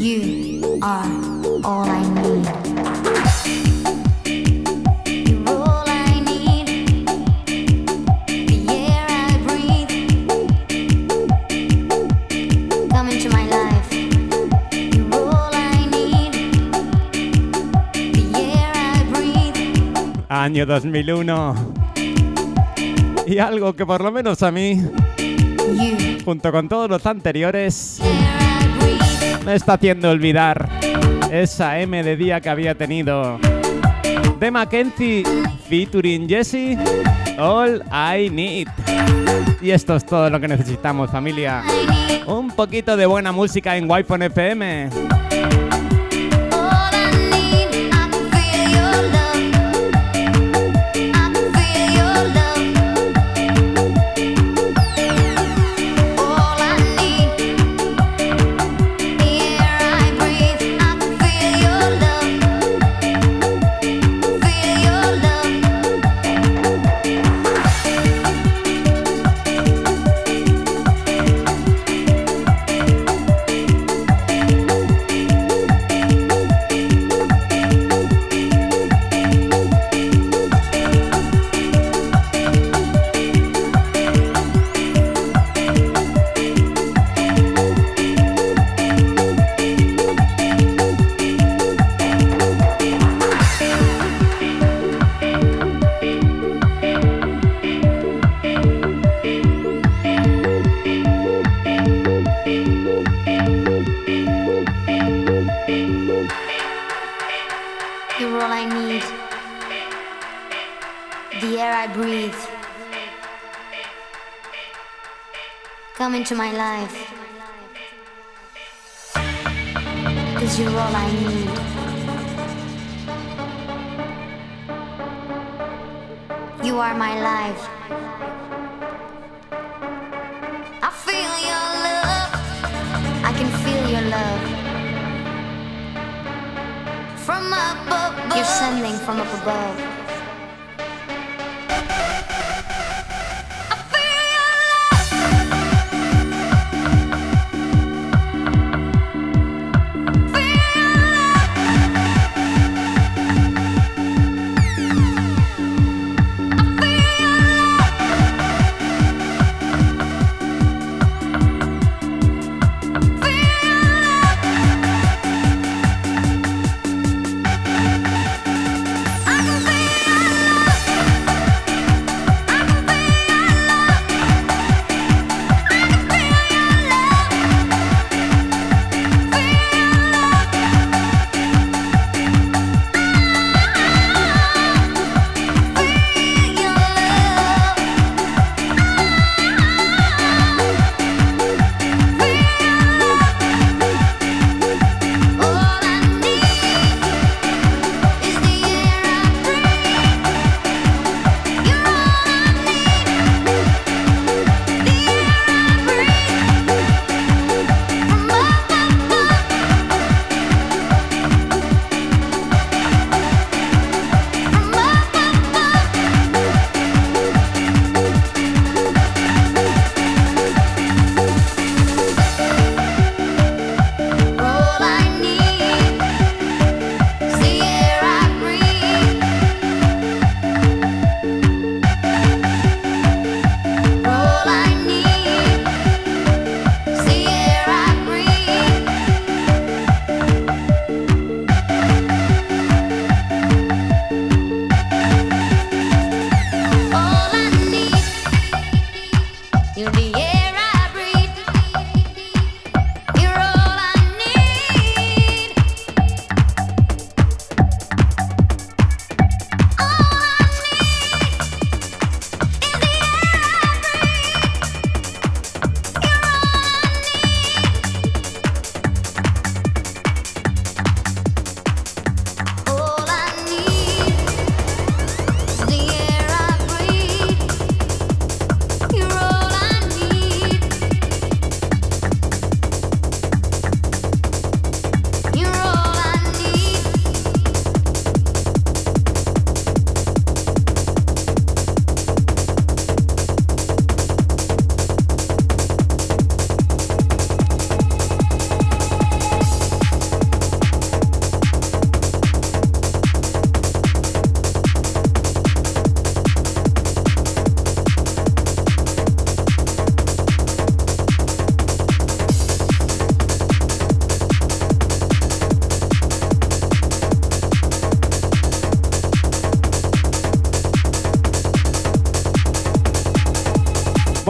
Need. The air I breathe. Año 2001. Y algo que por lo menos a mí, You. junto con todos los anteriores. Está haciendo olvidar esa M de día que había tenido. De Mackenzie, featuring Jesse, All I Need. Y esto es todo lo que necesitamos, familia. Un poquito de buena música en Wi-Fi FM. Into my life.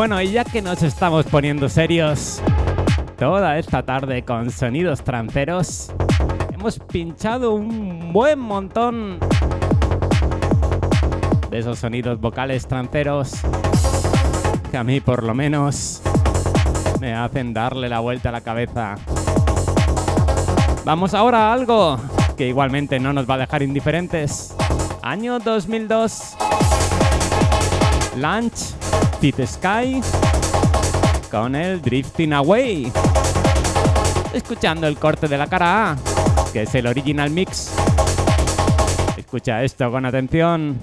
Bueno, y ya que nos estamos poniendo serios, toda esta tarde con sonidos tranceros, hemos pinchado un buen montón de esos sonidos vocales tranceros que a mí por lo menos me hacen darle la vuelta a la cabeza. Vamos ahora a algo que igualmente no nos va a dejar indiferentes. Año 2002. Lunch, Pit Sky, con el Drifting Away. Escuchando el corte de la cara A, que es el original mix. Escucha esto con atención.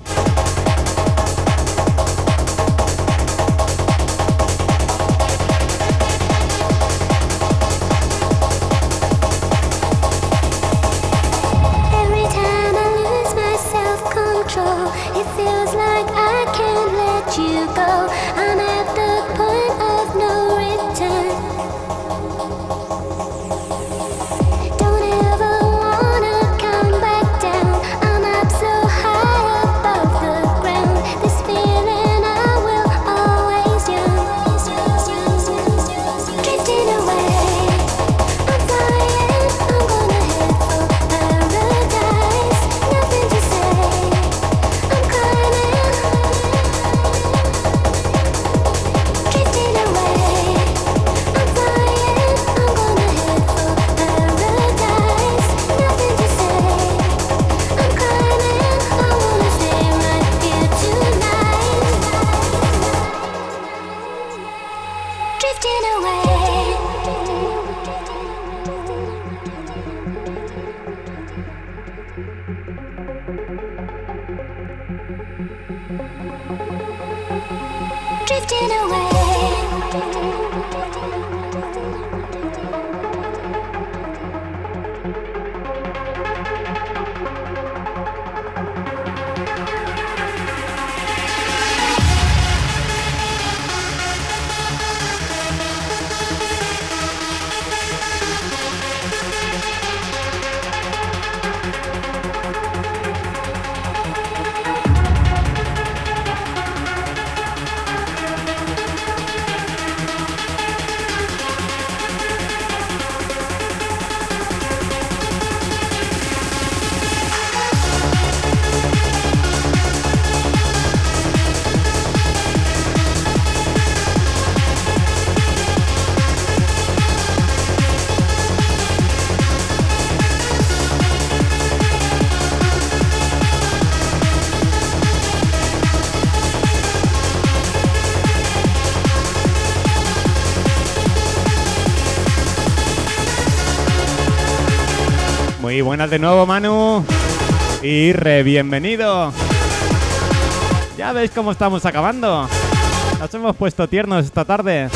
Drifting away. De nuevo, Manu. Y re bienvenido. Ya veis cómo estamos acabando. Nos hemos puesto tiernos esta tarde.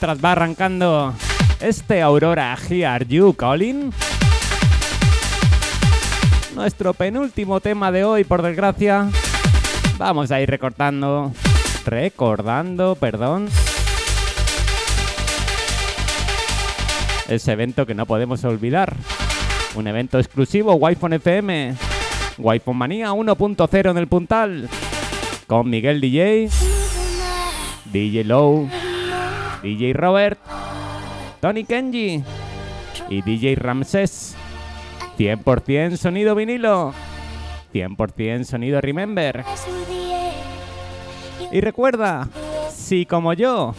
Mientras va arrancando este Aurora Here You Calling. Nuestro penúltimo tema de hoy, por desgracia. Vamos a ir recortando, recordando, perdón. Ese evento que no podemos olvidar. Un evento exclusivo Wi-Fi FM. Wi-Fi Manía 1.0 en el puntal. Con Miguel DJ, DJ Low, DJ Robert, Tony Kenji y DJ Ramses. 100% sonido vinilo. 100% sonido Remember. Y recuerda, si como yo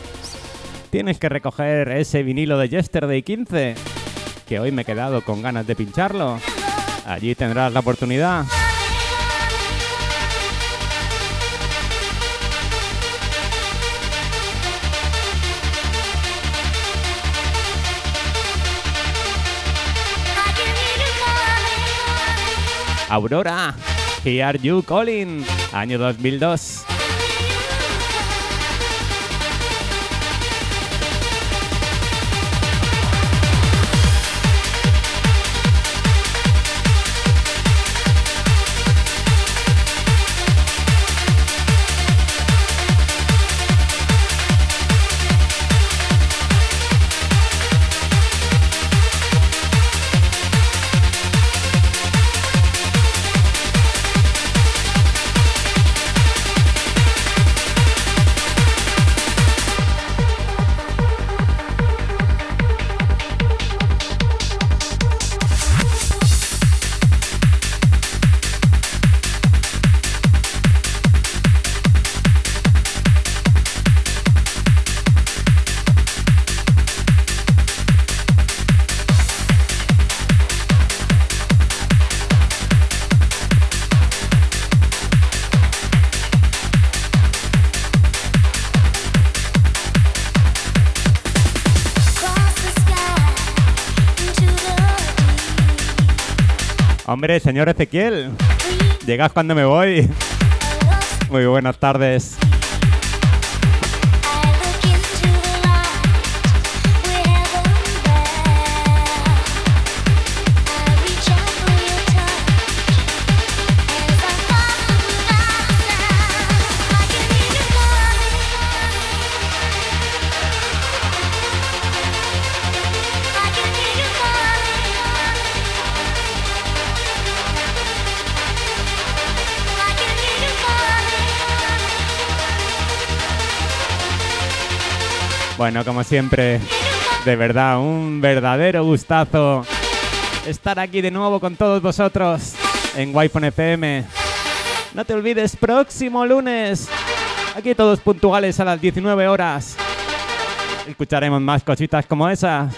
tienes que recoger ese vinilo de Yesterday 15, que hoy me he quedado con ganas de pincharlo, allí tendrás la oportunidad. Aurora, Here Are You Calling, año 2002. Hombre, señor Ezequiel, llegas cuando me voy. Muy buenas tardes. Bueno, como siempre, de verdad, un verdadero gustazo estar aquí de nuevo con todos vosotros en Wi-Fi FM. No te olvides, próximo lunes, aquí todos puntuales a las 19 horas. Escucharemos más cositas como esas.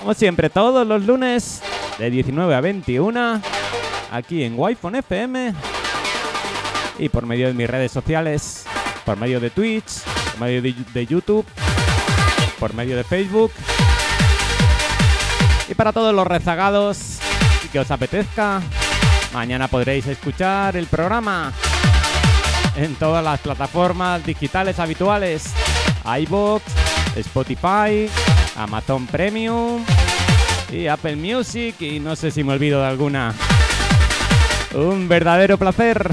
Como siempre, todos los lunes de 19 a 21, aquí en Wi-Fi FM y por medio de mis redes sociales por medio de Twitch, por medio de, YouTube, por medio de Facebook. Y para todos los rezagados que os apetezca, mañana podréis escuchar el programa en todas las plataformas digitales habituales. iVoox, Spotify, Amazon Premium y Apple Music y no sé si me olvido de alguna. Un verdadero placer.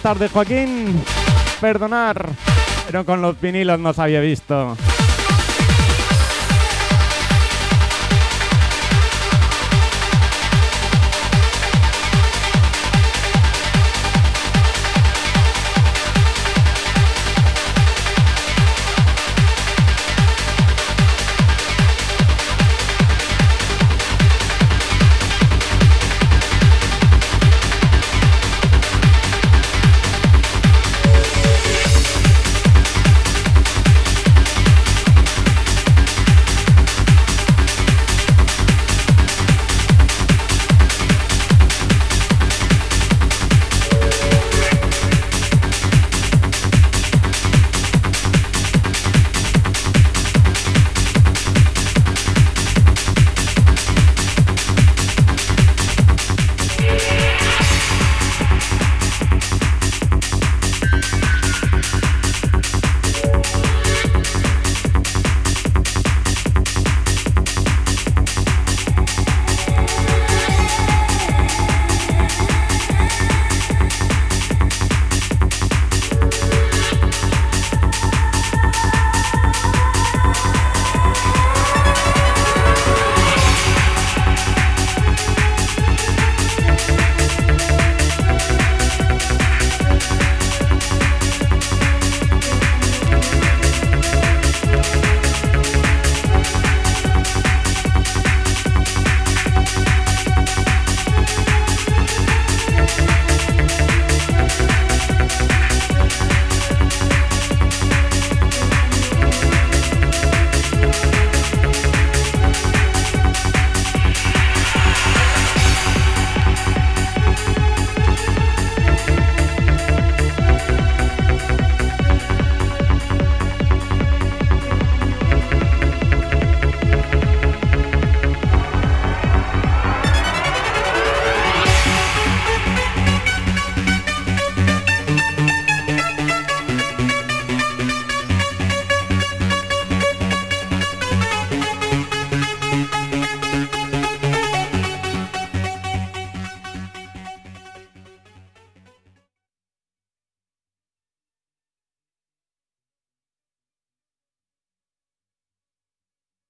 Tardes, Joaquín. Perdonar, pero con los vinilos no se había visto.